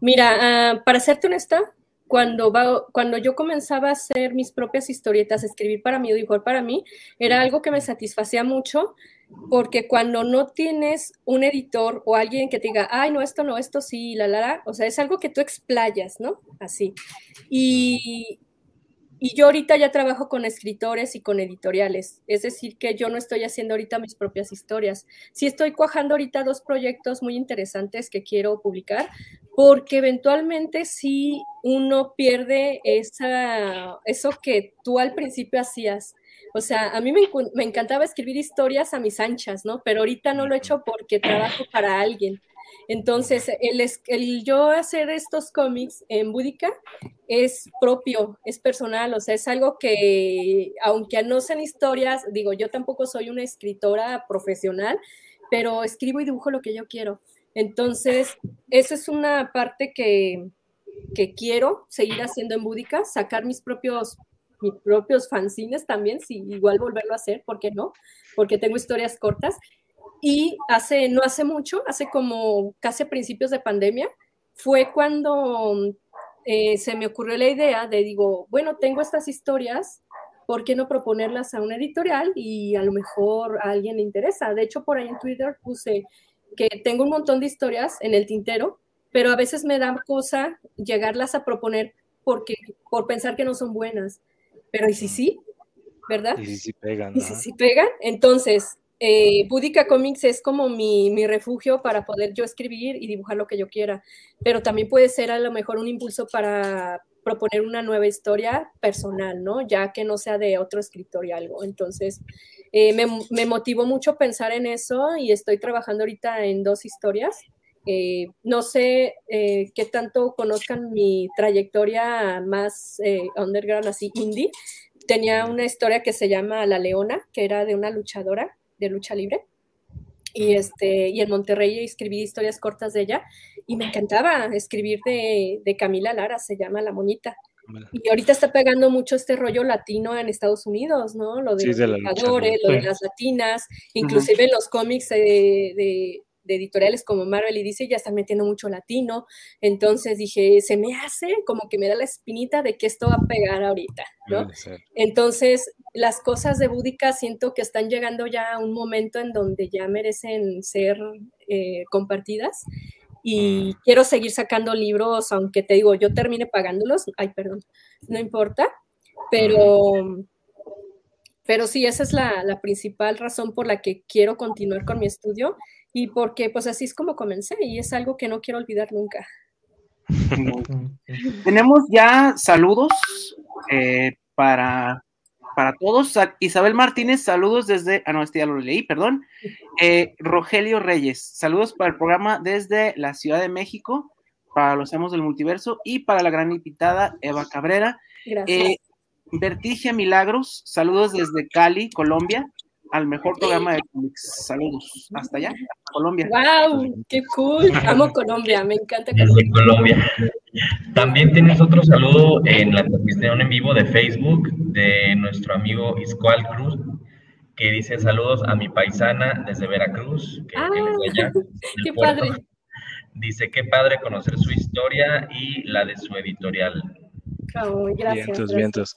Mira, uh, para serte honesta, cuando, va, cuando yo comenzaba a hacer mis propias historietas, escribir para mí o dibujar para mí, era algo que me satisfacía mucho, porque cuando no tienes un editor o alguien que te diga, ay, no, esto no, esto sí, la, la, la, o sea, es algo que tú explayas, ¿no? Así. Y, y yo ahorita ya trabajo con escritores y con editoriales, es decir, que yo no estoy haciendo ahorita mis propias historias. Sí estoy cuajando ahorita dos proyectos muy interesantes que quiero publicar, porque eventualmente sí uno pierde esa, eso que tú al principio hacías. O sea, a mí me, me encantaba escribir historias a mis anchas, ¿no? Pero ahorita no lo he hecho porque trabajo para alguien. Entonces, el, el, yo hacer estos cómics en Búdica es propio, es personal, o sea, es algo que, aunque no sean historias, digo, yo tampoco soy una escritora profesional, pero escribo y dibujo lo que yo quiero. Entonces, esa es una parte que, que quiero seguir haciendo en Búdica, sacar mis propios mis propios fanzines también, si igual volverlo a hacer, ¿por qué no? Porque tengo historias cortas y hace, no hace mucho, hace como casi a principios de pandemia, fue cuando eh, se me ocurrió la idea de, digo, bueno, tengo estas historias, ¿por qué no proponerlas a una editorial y a lo mejor a alguien le interesa? De hecho, por ahí en Twitter puse que tengo un montón de historias en el tintero, pero a veces me da cosa llegarlas a proponer porque, por pensar que no son buenas. Pero ¿y si sí? ¿Verdad? Y si sí pegan. ¿Y si sí pegan? Entonces, eh, Boudica Comics es como mi, mi, refugio para poder yo escribir y dibujar lo que yo quiera, pero también puede ser a lo mejor un impulso para proponer una nueva historia personal, ¿no? Ya que no sea de otro escritor y algo. Entonces, eh, me, me, motivó mucho pensar en eso y estoy trabajando ahorita en dos historias. Eh, no sé eh, qué tanto conozcan mi trayectoria más eh, underground, así indie. Tenía una historia que se llama La Leona, que era de una luchadora de lucha libre. Y, este, y en Monterrey escribí historias cortas de ella y me encantaba escribir de, de Camila Lara, se llama La Monita. Y ahorita está pegando mucho este rollo latino en Estados Unidos, ¿no? Lo de los luchadores, lo de las latinas, inclusive en los cómics de, editoriales como Marvel y dice, ya están metiendo mucho latino. Entonces dije, se me hace como que me da la espinita de que esto va a pegar ahorita, ¿no? Entonces, las cosas de Búdica siento que están llegando ya a un momento en donde ya merecen ser eh, compartidas y mm. quiero seguir sacando libros, aunque te digo, yo termine pagándolos, ay, perdón, no importa, pero, pero sí, esa es la, la, principal razón por la que quiero continuar con mi estudio y porque pues así es como comencé y es algo que no quiero olvidar nunca. Tenemos ya saludos eh, para para todos. Isabel Martínez, saludos desde. Ah, no, este ya lo leí, perdón. Eh, Rogelio Reyes, saludos para el programa desde la Ciudad de México, para los amos del multiverso y para la gran invitada Eva Cabrera. Gracias. Eh, Milagros, saludos desde Cali, Colombia al mejor programa de cómics. Saludos. Hasta allá, Colombia. ¡Wow! ¡Qué cool! Amo Colombia, me encanta Colombia. Colombia. También tienes otro saludo en la transmisión en vivo de Facebook de nuestro amigo Iscual Cruz, que dice saludos a mi paisana desde Veracruz, que, ah, *laughs* ¡Qué padre! Dice, qué padre conocer su historia y la de su editorial. Oh, gracias, vientos, vientos.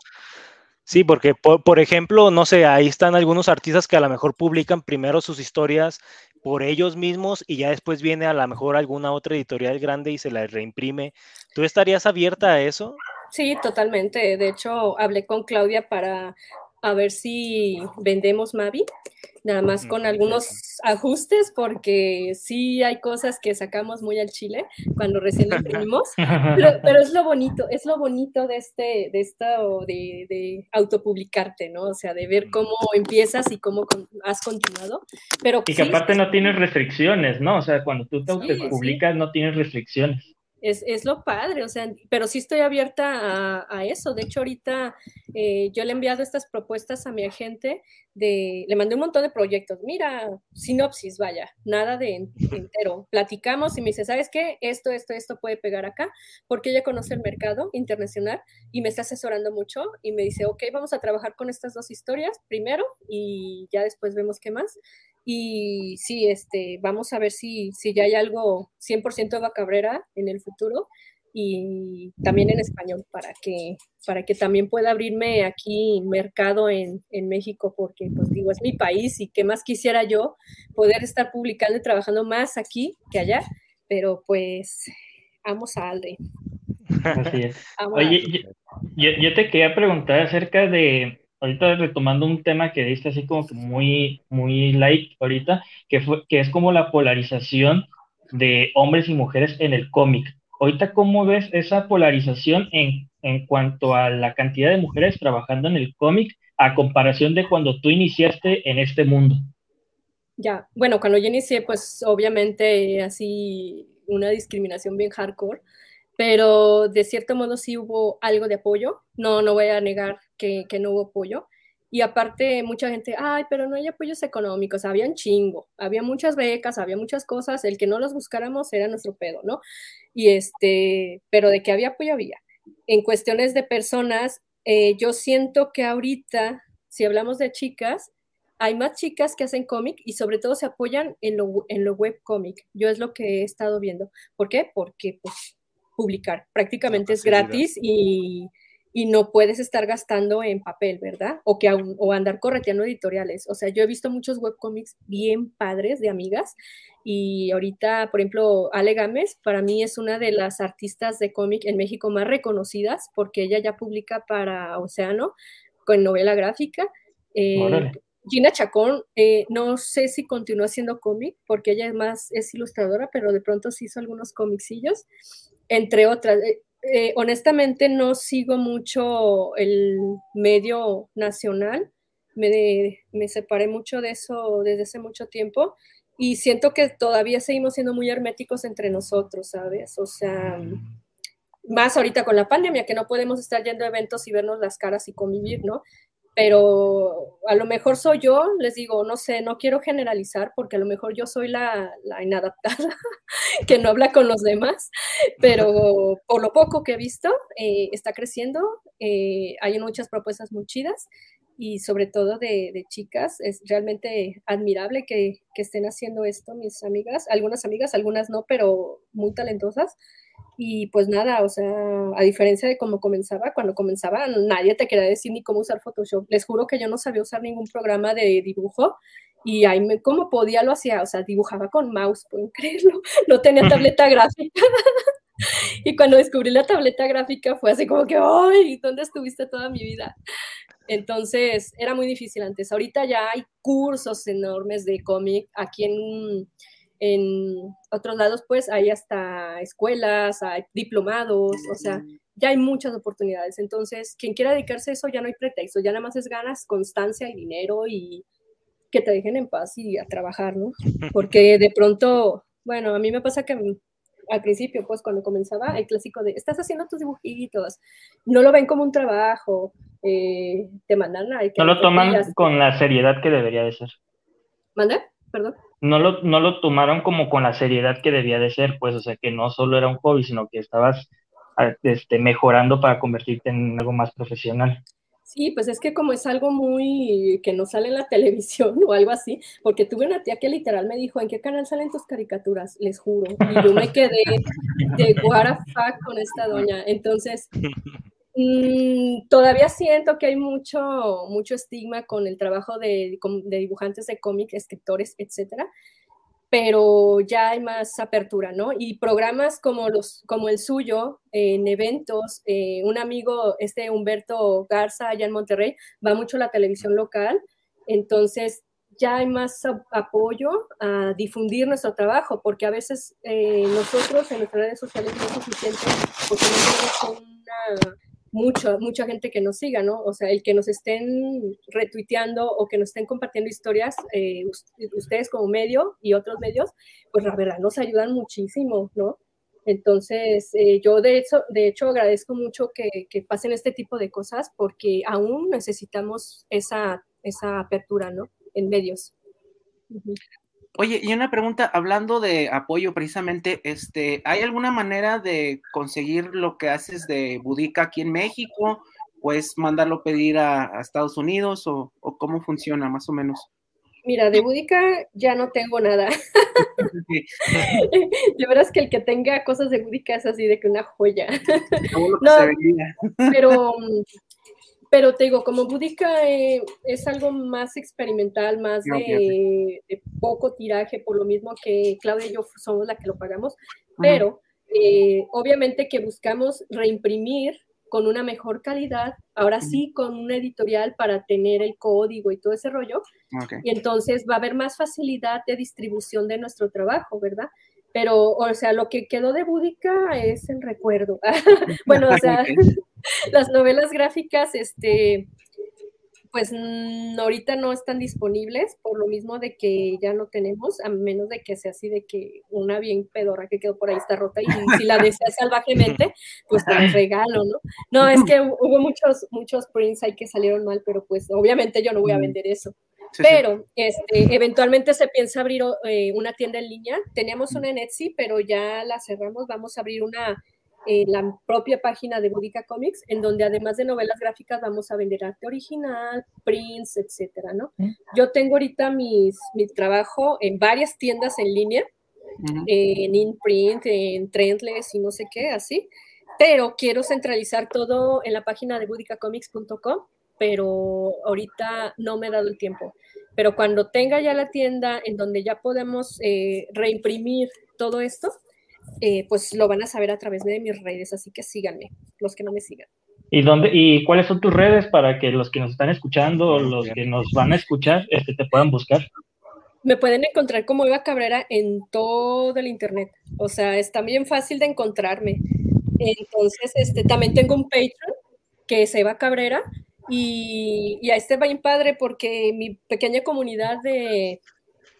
Sí, porque por, ejemplo, no sé, ahí están algunos artistas que a lo mejor publican primero sus historias por ellos mismos y ya después viene a lo mejor alguna otra editorial grande y se la reimprime. ¿Tú estarías abierta a eso? Sí, totalmente. De hecho, hablé con Claudia para a ver si vendemos Mavi, nada más con algunos ajustes, porque sí hay cosas que sacamos muy al chile cuando recién lo *laughs* imprimimos, *laughs* pero, es lo bonito, es lo bonito de este, de esto, de, de autopublicarte, ¿no? O sea, de ver cómo empiezas y cómo has continuado. Pero, y que aparte no tienes restricciones, ¿no? O sea, cuando tú te autopublicas no tienes restricciones es, es, lo padre, o sea, pero sí estoy abierta a, eso. De hecho, ahorita eh, yo le he enviado estas propuestas a mi agente, de, le mandé un montón de proyectos. Mira, sinopsis, vaya, nada de entero. Platicamos y me dice, ¿sabes qué? Esto, esto, esto puede pegar acá, porque ella conoce el mercado internacional y me está asesorando mucho y me dice, ok, vamos a trabajar con estas dos historias primero y ya después vemos qué más. Y sí, este, vamos a ver si, si ya hay algo 100% Eva Cabrera en el futuro y también en español para que, para que también pueda abrirme aquí mercado en, en, México porque pues digo, es mi país y que más quisiera yo poder estar publicando y trabajando más aquí que allá, pero pues vamos a Alde. Así es. Oye, yo, yo, te quería preguntar acerca de, ahorita retomando un tema que diste así como que muy, muy like ahorita, que, fue, que es como la polarización de hombres y mujeres en el cómic. Ahorita, ¿cómo ves esa polarización en, en cuanto a la cantidad de mujeres trabajando en el cómic a comparación de cuando tú iniciaste en este mundo? Ya, bueno, cuando yo inicié, pues obviamente así una discriminación bien hardcore, pero de cierto modo sí hubo algo de apoyo. No, no voy a negar que, que, no hubo apoyo. Y aparte, mucha gente, ay, pero no hay apoyos económicos, había un chingo, había muchas becas, había muchas cosas, el que no las buscáramos era nuestro pedo, ¿no? Y este, pero de que había apoyo había. En cuestiones de personas, eh, yo siento que ahorita, si hablamos de chicas, hay más chicas que hacen cómic y sobre todo se apoyan en lo, en lo web cómic. Yo es lo que he estado viendo. ¿Por qué? Porque pues publicar. Prácticamente es gratis y, no puedes estar gastando en papel, ¿verdad? O, que, o andar correteando editoriales. O sea, yo he visto muchos webcomics bien padres de amigas y ahorita, por ejemplo, Ale Gámez, para mí es una de las artistas de cómic en México más reconocidas porque ella ya publica para Océano con novela gráfica. Eh, Gina Chacón, eh, no sé si continúa haciendo cómic porque ella es más es ilustradora, pero de pronto sí hizo algunos cómicsillos entre otras. Eh, honestamente no sigo mucho el medio nacional, me, me separé mucho de eso desde hace mucho tiempo y siento que todavía seguimos siendo muy herméticos entre nosotros, ¿sabes? O sea, más ahorita con la pandemia, que no podemos estar yendo a eventos y vernos las caras y convivir, ¿no? Pero a lo mejor soy yo, les digo, no sé, no quiero generalizar porque a lo mejor yo soy la, inadaptada *laughs* que no habla con los demás, *laughs* pero por lo poco que he visto, eh, está creciendo, eh, hay muchas propuestas muy chidas y sobre todo de, chicas. Es realmente admirable que, que, estén haciendo esto mis amigas, algunas amigas, algunas no, pero muy talentosas. Y pues nada, o sea, a diferencia de cómo comenzaba, cuando comenzaba nadie te quería decir ni cómo usar Photoshop. Les juro que yo no sabía usar ningún programa de dibujo y ahí me, como podía lo hacía, o sea, dibujaba con mouse, pueden *laughs* creerlo, no tenía tableta gráfica. *laughs* y cuando descubrí la tableta gráfica fue así como que, ¡ay! ¿Dónde estuviste toda mi vida? Entonces, era muy difícil antes. Ahorita ya hay cursos enormes de cómic. Aquí en, en otros lados, pues, hay hasta escuelas, hay diplomados, o sea, ya hay muchas oportunidades. Entonces, quien quiera dedicarse a eso, ya no hay pretexto, ya nada más es ganas, constancia y dinero y que te dejen en paz y a trabajar, ¿no? *laughs* Porque de pronto, bueno, a mí me pasa que al principio, pues cuando comenzaba, el clásico de, estás haciendo tus dibujitos, no lo ven como un trabajo, eh, te mandan a... No lo toman con la seriedad que debería de ser. ¿Manda? Perdón. No lo, no lo tomaron como con la seriedad que debía de ser, pues, o sea, que no solo era un hobby, sino que estabas este, mejorando para convertirte en algo más profesional. Sí, pues es que como es algo muy que no sale en la *laughs* televisión o algo así, porque tuve una tía que literal me dijo, ¿en qué canal salen tus caricaturas? Les juro. Y yo me quedé de what con esta doña. Entonces, *laughs* mm, todavía siento que hay mucho, mucho estigma con el trabajo de, dibujantes de cómic, escritores, etcétera pero ya hay más apertura, ¿no? Y programas como, los, como el suyo, en eventos, eh, un amigo, este Humberto Garza, allá en Monterrey, va mucho a la televisión local, entonces ya hay más apoyo a difundir nuestro trabajo, porque a veces eh, nosotros en nuestras redes sociales no es suficiente porque no tenemos una mucha, mucha gente que nos siga, ¿no? O sea, el que nos estén retuiteando o que nos estén compartiendo historias, eh, ustedes como medio y otros medios, pues la verdad nos ayudan muchísimo, ¿no? Entonces, eh, yo de hecho, de hecho agradezco mucho que, que, pasen este tipo de cosas porque aún necesitamos esa, esa apertura, ¿no? En medios. Oye, y una pregunta, hablando de apoyo precisamente, este, ¿hay alguna manera de conseguir lo que haces de Budica aquí en México? ¿Puedes mandarlo pedir a, Estados Unidos o, cómo funciona más o menos? Mira, de Budica ya no tengo nada. *laughs* de veras que el que tenga cosas de Budica es así de que una joya. *laughs* no, pero pero te digo, como Búdica eh, es algo más experimental, más de, poco tiraje, por lo mismo que Claudia y yo somos la que lo pagamos, pero eh, obviamente que buscamos reimprimir con una mejor calidad, ahora sí con un editorial para tener el código y todo ese rollo, y entonces va a haber más facilidad de distribución de nuestro trabajo, ¿verdad? Pero, o sea, lo que quedó de Búdica es el recuerdo. *laughs* bueno, o sea, *laughs* *laughs* las novelas gráficas, este, pues ahorita no están disponibles por lo mismo de que ya no tenemos, a menos de que sea así de que una bien pedorra que quedó por ahí está rota y *laughs* si la deseas salvajemente, pues te regalo, ¿no? No, es que hubo muchos, muchos prints ahí que salieron mal, pero pues obviamente yo no voy a vender eso. pero Este, eventualmente se piensa abrir eh, una tienda en línea. Teníamos una en Etsy, pero ya la cerramos. Vamos a abrir una en la propia página de Boudica Comics, en donde además de novelas gráficas vamos a vender arte original, prints, etcétera, ¿no? Yo tengo ahorita mis, mi trabajo en varias tiendas en línea, en InPrint, en Trendless y no sé qué, así, pero quiero centralizar todo en la página de budicacomics.com, pero ahorita no me he dado el tiempo. Pero cuando tenga ya la tienda en donde ya podemos eh, reimprimir todo esto, eh, pues lo van a saber a través de mis redes, así que síganme, los que no me sigan. ¿Y dónde y cuáles son tus redes para que los que nos están escuchando o los que nos van a escuchar este, te puedan buscar? Me pueden encontrar como Eva Cabrera en todo el internet. O sea, es también fácil de encontrarme. Entonces, este, también tengo un Patreon que es Eva Cabrera y, y a este va bien padre porque mi pequeña comunidad de,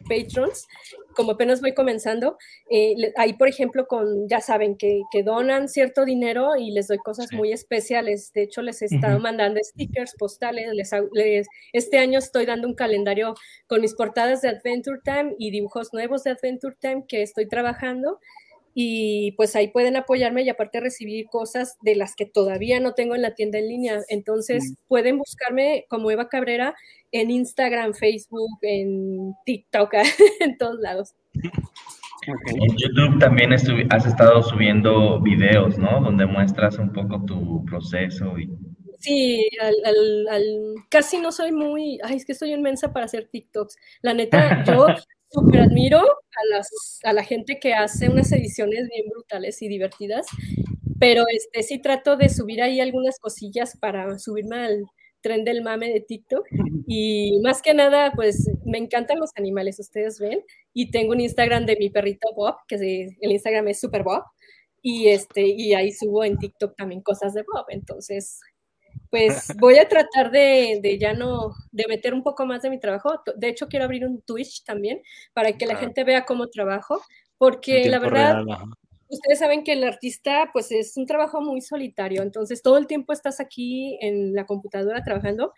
patrons, como apenas voy comenzando, eh, ahí por ejemplo con, ya saben, que, que, donan cierto dinero y les doy cosas muy especiales. De hecho, les he estado mandando stickers, postales, les, este año estoy dando un calendario con mis portadas de Adventure Time y dibujos nuevos de Adventure Time que estoy trabajando. Y pues ahí pueden apoyarme y aparte recibir cosas de las que todavía no tengo en la tienda en línea. Entonces pueden buscarme como Eva Cabrera en Instagram, Facebook, en TikTok, *laughs* en todos lados. En YouTube también has estado subiendo videos, ¿no? Donde muestras un poco tu proceso y... Sí, casi no soy muy, ay, es que soy inmensa para hacer TikToks. La neta, yo *laughs* súper admiro a, las, a la gente que hace unas ediciones bien brutales y divertidas, pero este, sí trato de subir ahí algunas cosillas para subirme al, tren del mame de TikTok. Y más que nada, pues me encantan los animales, ustedes ven. Y tengo un Instagram de mi perrito Bob, que el Instagram es Super Bob. Y, este, y ahí subo en TikTok también cosas de Bob. Entonces, pues *laughs* voy a tratar de, de, ya no, de meter un poco más de mi trabajo. De hecho, quiero abrir un Twitch también para que la gente vea cómo trabajo, porque la verdad, ustedes saben que el artista pues es un trabajo muy solitario, entonces todo el tiempo estás aquí en la computadora trabajando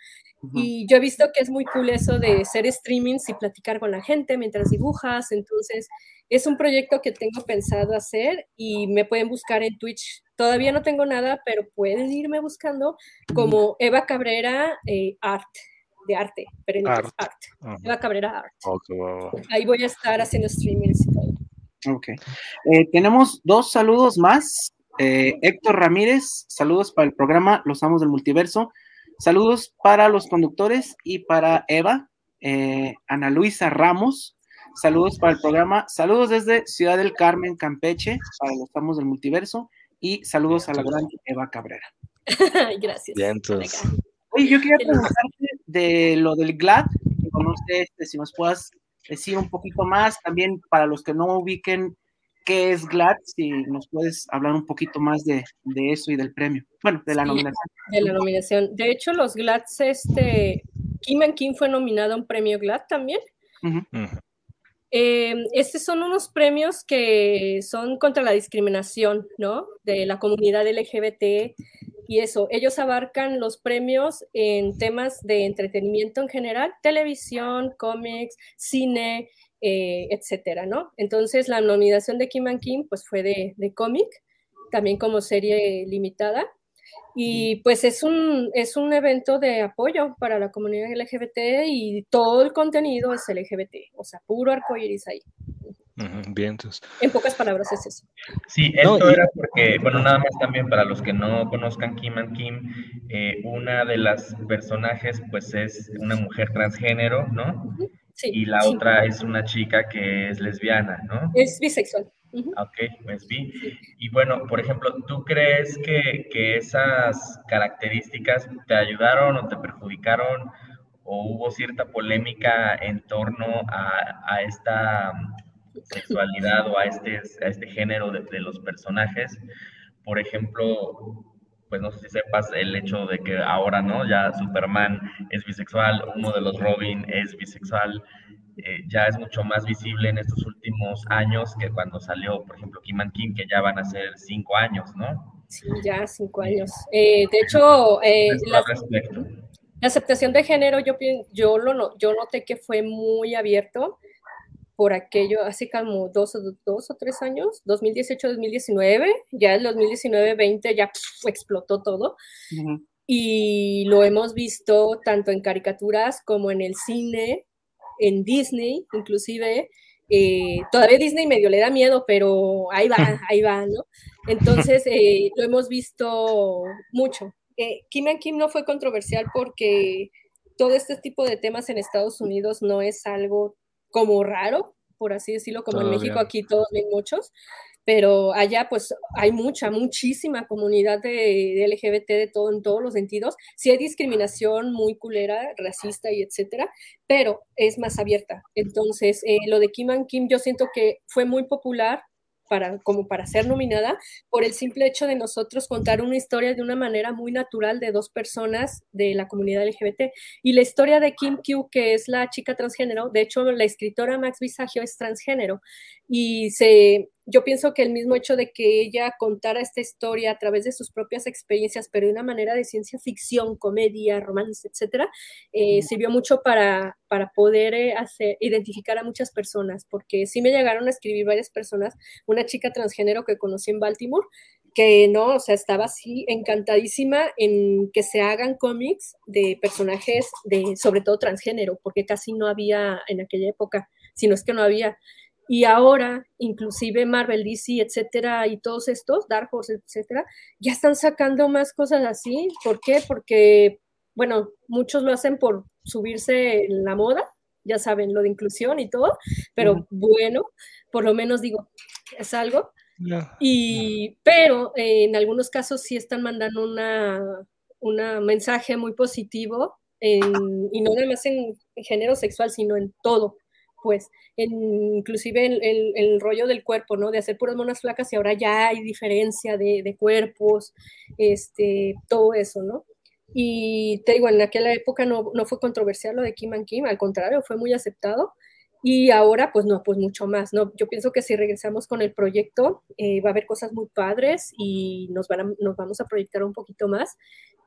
y yo he visto que es muy cool eso de hacer streamings y platicar con la gente mientras dibujas, entonces es un proyecto que tengo pensado hacer y me pueden buscar en Twitch. Todavía no tengo nada, pero pueden irme buscando como Eva Cabrera eh, Art de arte, pero art. art. Eva Cabrera Art. Ahí voy a estar haciendo streamings y todo. Ok. Eh, tenemos dos saludos más. Eh, Héctor Ramírez, saludos para el programa Los Amos del Multiverso. Saludos para los conductores y para Eva. Eh, Ana Luisa Ramos, saludos para el programa. Saludos desde Ciudad del Carmen, Campeche, para los Amos del Multiverso. Y saludos a la gran Eva Cabrera. *laughs* Gracias. Oye, yo quería preguntarte de lo del GLAD. No sé este, si nos puedas decir un poquito más, también para los que no ubiquen qué es GLAD, si nos puedes hablar un poquito más de, eso y del premio, bueno, de la nominación. De la nominación. De hecho, los GLADs, este, Kim and Kim fue nominado a un premio GLAD también. Eh, estos son unos premios que son contra la discriminación, ¿no? De la comunidad LGBT y eso, ellos abarcan los premios en temas de entretenimiento en general, televisión, cómics, cine, eh, etcétera, ¿no? Entonces, la nominación de Kim and Kim, pues fue de, cómic, también como serie limitada. Y pues es un, es un evento de apoyo para la comunidad LGBT y todo el contenido es LGBT, o sea, puro arcoíris ahí. Bien, En pocas palabras es eso. Sí, esto era porque, bueno, nada más también para los que no conozcan Kim and Kim, eh, una de las personajes pues es una mujer transgénero, ¿no? Sí, y la otra es una chica que es lesbiana, ¿no? Es bisexual. Ok, pues vi. Y bueno, por ejemplo, ¿tú crees que, que esas características te ayudaron o te perjudicaron o hubo cierta polémica en torno a, a esta sexualidad o a este, a este género de, los personajes. Por ejemplo, pues no sé si sepas el hecho de que ahora, ¿no? Ya Superman es bisexual, uno de los Robin es bisexual, eh, ya es mucho más visible en estos últimos años que cuando salió, por ejemplo, Kim and Kim, que ya van a ser cinco años, ¿no? Sí, ya cinco años. Eh, de hecho, eh, la, aceptación de género, yo, yo, lo, yo noté que fue muy abierto por aquello, hace como dos, dos o tres años, 2018-2019, ya el 2019-20 ya explotó todo. Y lo hemos visto tanto en caricaturas como en el cine, en Disney, inclusive. Eh, todavía Disney medio le da miedo, pero ahí va, *laughs* ahí va, ¿no? Entonces, eh, lo hemos visto mucho. Eh, Kim and Kim no fue controversial porque todo este tipo de temas en Estados Unidos no es algo como raro, por así decirlo, como en México aquí todos ven muchos, pero allá pues hay mucha, muchísima comunidad de, LGBT de todo en todos los sentidos. Sí hay discriminación muy culera, racista y etcétera, pero es más abierta. Entonces, eh, lo de Kim and Kim yo siento que fue muy popular para, como para ser nominada, por el simple hecho de nosotros contar una historia de una manera muy natural de dos personas de la comunidad LGBT. Y la historia de Kim Q, que es la chica transgénero, de hecho la escritora Max Visagio es transgénero, y se, yo pienso que el mismo hecho de que ella contara esta historia a través de sus propias experiencias, pero de una manera de ciencia ficción, comedia, romance, etcétera, eh, sirvió mucho para, para poder eh, hacer, identificar a muchas personas, porque sí me llegaron a escribir varias personas, una chica transgénero que conocí en Baltimore, que no, o sea, estaba así encantadísima en que se hagan cómics de personajes de, sobre todo transgénero, porque casi no había en aquella época, si no es que no había. Y ahora, inclusive Marvel, DC, etcétera, y todos estos, Dark Horse, etcétera, ya están sacando más cosas así. ¿Por qué? Porque, bueno, muchos lo hacen por subirse en la moda, ya saben, lo de inclusión y todo, pero bueno, por lo menos digo, es algo. Y, pero eh, en algunos casos sí están mandando una, una mensaje muy positivo, y no nada más en género sexual, sino en todo pues, inclusive el, el, rollo del cuerpo, ¿no? De hacer puras monas flacas y ahora ya hay diferencia de, cuerpos, este, todo eso, ¿no? Y te digo, en aquella época no, fue controversial lo de Kim and Kim, al contrario, fue muy aceptado. Y ahora, pues no, pues mucho más, ¿no? Yo pienso que si regresamos con el proyecto, eh, va a haber cosas muy padres y nos, van nos vamos a proyectar un poquito más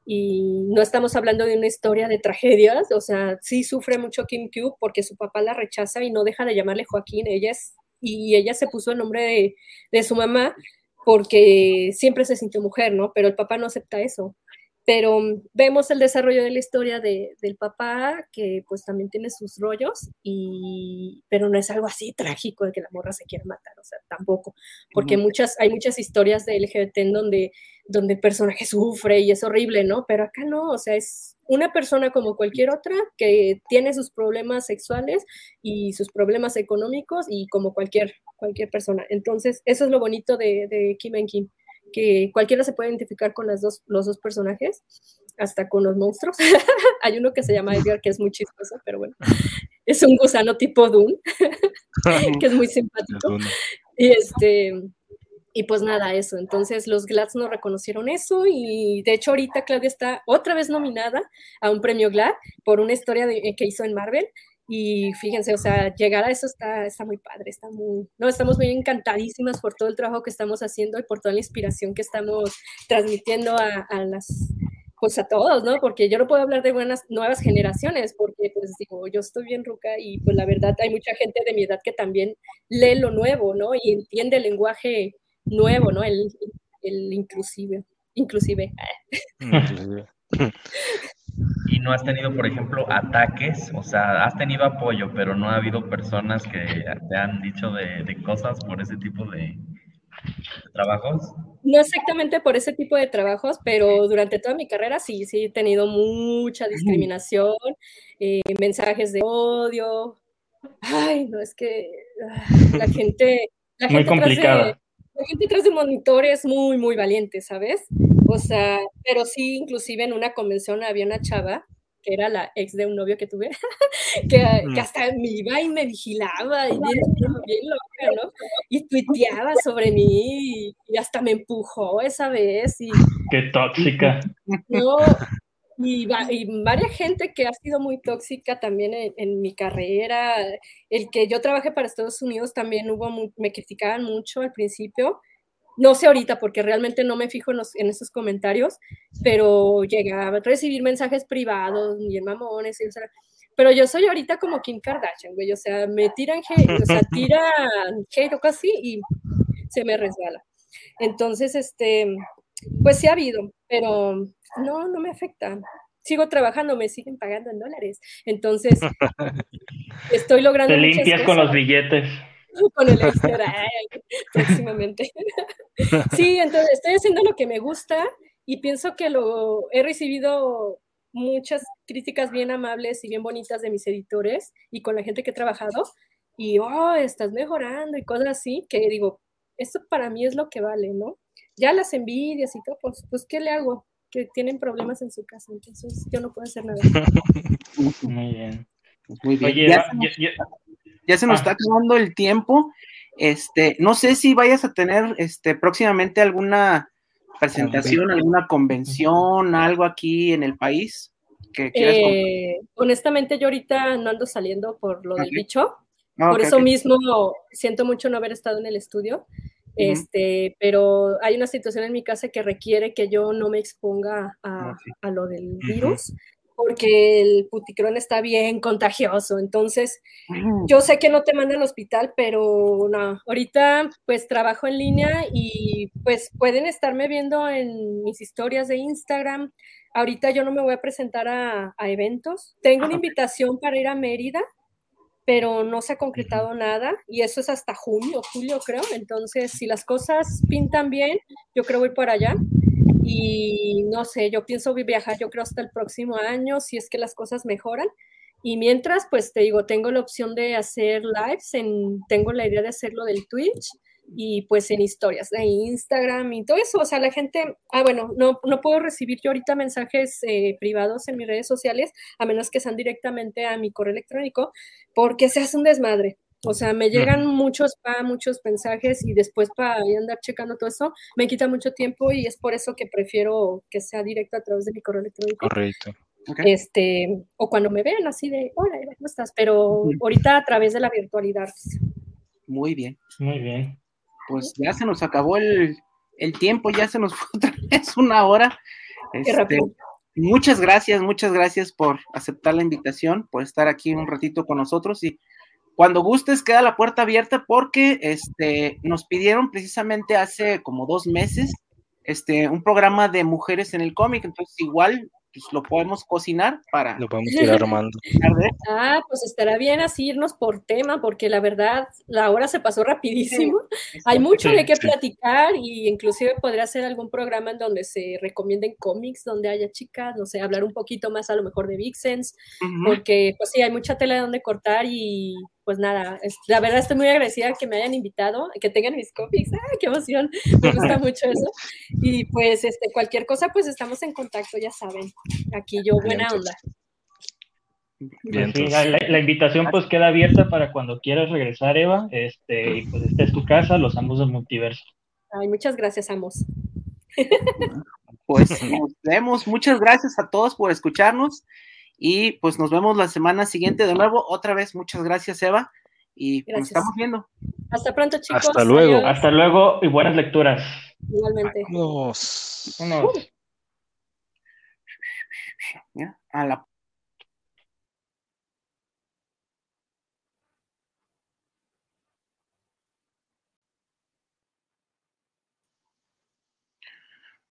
y no estamos hablando de una historia de tragedias, o sea, sí sufre mucho Kim Q porque su papá la rechaza y no deja de llamarle Joaquín, ella es, y ella se puso el nombre de, de su mamá porque siempre se sintió mujer, ¿no? Pero el papá no acepta eso pero vemos el desarrollo de la historia de, del papá, que pues también tiene sus rollos, y, pero no es algo así trágico de que la morra se quiera matar, o sea, tampoco, porque muchas, hay muchas historias de LGBT en donde, donde el personaje sufre y es horrible, ¿no? Pero acá no, o sea, es una persona como cualquier otra que tiene sus problemas sexuales y sus problemas económicos y como cualquier, cualquier persona. Entonces, eso es lo bonito de, de Kim en Kim que cualquiera se puede identificar con las dos, los dos personajes, hasta con los monstruos. *laughs* Hay uno que se llama Edgar, que es muy chistoso, pero bueno, *laughs* es un gusano tipo Dune, *laughs* que es muy simpático. Y este, y pues nada, eso. Entonces los GLADs no reconocieron eso y de hecho ahorita Claudia está otra vez nominada a un premio GLAD por una historia que hizo en Marvel y fíjense, o sea, llegar a eso está, está muy padre, está muy, no, estamos muy encantadísimas por todo el trabajo que estamos haciendo y por toda la inspiración que estamos transmitiendo a, a las, pues a todos, ¿no? Porque yo no puedo hablar de buenas nuevas generaciones, porque pues digo, yo estoy bien ruca y pues la verdad hay mucha gente de mi edad que también lee lo nuevo, ¿no? Y entiende el lenguaje nuevo, ¿no? El, el inclusive, inclusive. inclusive. *laughs* y no has tenido, por ejemplo, ataques, o sea, has tenido apoyo, pero no ha habido personas que te han dicho de, cosas por ese tipo de, trabajos? No exactamente por ese tipo de trabajos, pero durante toda mi carrera sí, sí he tenido mucha discriminación, eh, mensajes de odio. Ay, no, es que ah, la gente... La Muy complicada la gente detrás de monitor es muy, muy valiente, ¿sabes? O sea, pero sí, inclusive en una convención había una chava que era la ex de un novio que tuve, *laughs* que, mm. hasta me iba y me vigilaba, y bien, loca, ¿no? Y tuiteaba sobre mí, y, hasta me empujó esa vez. Y, Qué tóxica. No, y, y, varias gente que ha sido muy tóxica también en, mi carrera. El que yo trabajé para Estados Unidos también hubo, me criticaban mucho al principio. No sé ahorita porque realmente no me fijo en, esos comentarios, pero llegaba a recibir mensajes privados, bien mamones, o sea, pero yo soy ahorita como Kim Kardashian, güey, o sea, me tiran hate, o sea, *laughs* tiran hate o casi y se me resbala. Entonces, este, pues sí ha habido, pero no, no me afecta. Sigo trabajando, me siguen pagando en dólares. Entonces, *laughs* estoy logrando. Te limpias con los billetes. *laughs* Con el extra, próximamente. *laughs* sí, entonces estoy haciendo lo que me gusta y pienso que lo he recibido muchas críticas bien amables y bien bonitas de mis editores y con la gente que he trabajado. Y, oh, estás mejorando y cosas así, que digo, esto para mí es lo que vale, ¿no? Ya las envidias y todo, pues, pues ¿qué le hago? que tienen problemas en su casa, entonces yo no puedo hacer nada. Muy bien. Muy bien. ya, se nos ah. está acabando el tiempo. Este, no sé si vayas a tener este próximamente alguna presentación, alguna convención, algo aquí en el país que quieras eh, honestamente yo ahorita no ando saliendo por lo del bicho, Ah, Por eso mismo siento mucho no haber estado en el estudio. Este, pero hay una situación en mi casa que requiere que yo no me exponga a, ah, lo del virus porque el puticrón está bien contagioso. Entonces, yo sé que no te manda al hospital, pero no, ahorita pues trabajo en línea y pues pueden estarme viendo en mis historias de Instagram. Ahorita yo no me voy a presentar a, eventos. Tengo una invitación para ir a Mérida, pero no se ha concretado nada y eso es hasta junio, julio creo. Entonces, si las cosas pintan bien, yo creo voy por allá y no sé, yo pienso viajar yo creo hasta el próximo año si es que las cosas mejoran. Y mientras, pues te digo, tengo la opción de hacer lives, en, tengo la idea de hacerlo del Twitch y pues en historias de Instagram y todo eso. O sea, la gente, ah, bueno, no, no puedo recibir yo ahorita mensajes eh, privados en mis redes sociales, a menos que sean directamente a mi correo electrónico, porque se hace un desmadre. O sea, me llegan muchos spam, muchos mensajes y después para andar checando todo eso me quita mucho tiempo y es por eso que prefiero que sea directo a través de mi correo electrónico. Correcto. Este, o cuando me vean así de, hola, ¿cómo estás? Pero ahorita a través de la virtualidad. Muy bien. Muy bien. Pues ya se nos acabó el, tiempo, ya se nos *laughs* fue otra vez una hora. Este, muchas gracias, muchas gracias por aceptar la invitación, por estar aquí un ratito con nosotros y cuando gustes, queda la puerta abierta porque este, nos pidieron precisamente hace como dos meses este, un programa de mujeres en el cómic. Entonces, igual pues, lo podemos cocinar para. Lo podemos ir armando. *laughs* ah, pues estará bien así irnos por tema, porque la verdad, la hora se pasó rapidísimo. Hay mucho de qué platicar y inclusive podría ser algún programa en donde se recomienden cómics, donde haya chicas, no sé, hablar un poquito más a lo mejor de Vixens, porque pues sí, hay mucha tela de donde cortar y pues nada, la verdad estoy muy agradecida que me hayan invitado, que tengan mis cómics, *laughs* ¡ay, qué emoción! Me gusta mucho eso. Y pues este, cualquier cosa, pues estamos en contacto, ya saben. Aquí yo, buena onda. Bien, la, invitación pues queda abierta para cuando quieras regresar, Eva, este, y pues esta es tu casa, los ambos del multiverso. Ay, muchas gracias, Amos. Pues nos vemos, muchas gracias a todos por escucharnos. Y pues nos vemos la semana siguiente de nuevo. Otra vez, muchas gracias, Eva. Y pues, nos estamos viendo. Hasta pronto, chicos. Hasta luego. Hasta luego y buenas lecturas. Igualmente. Vamos. A la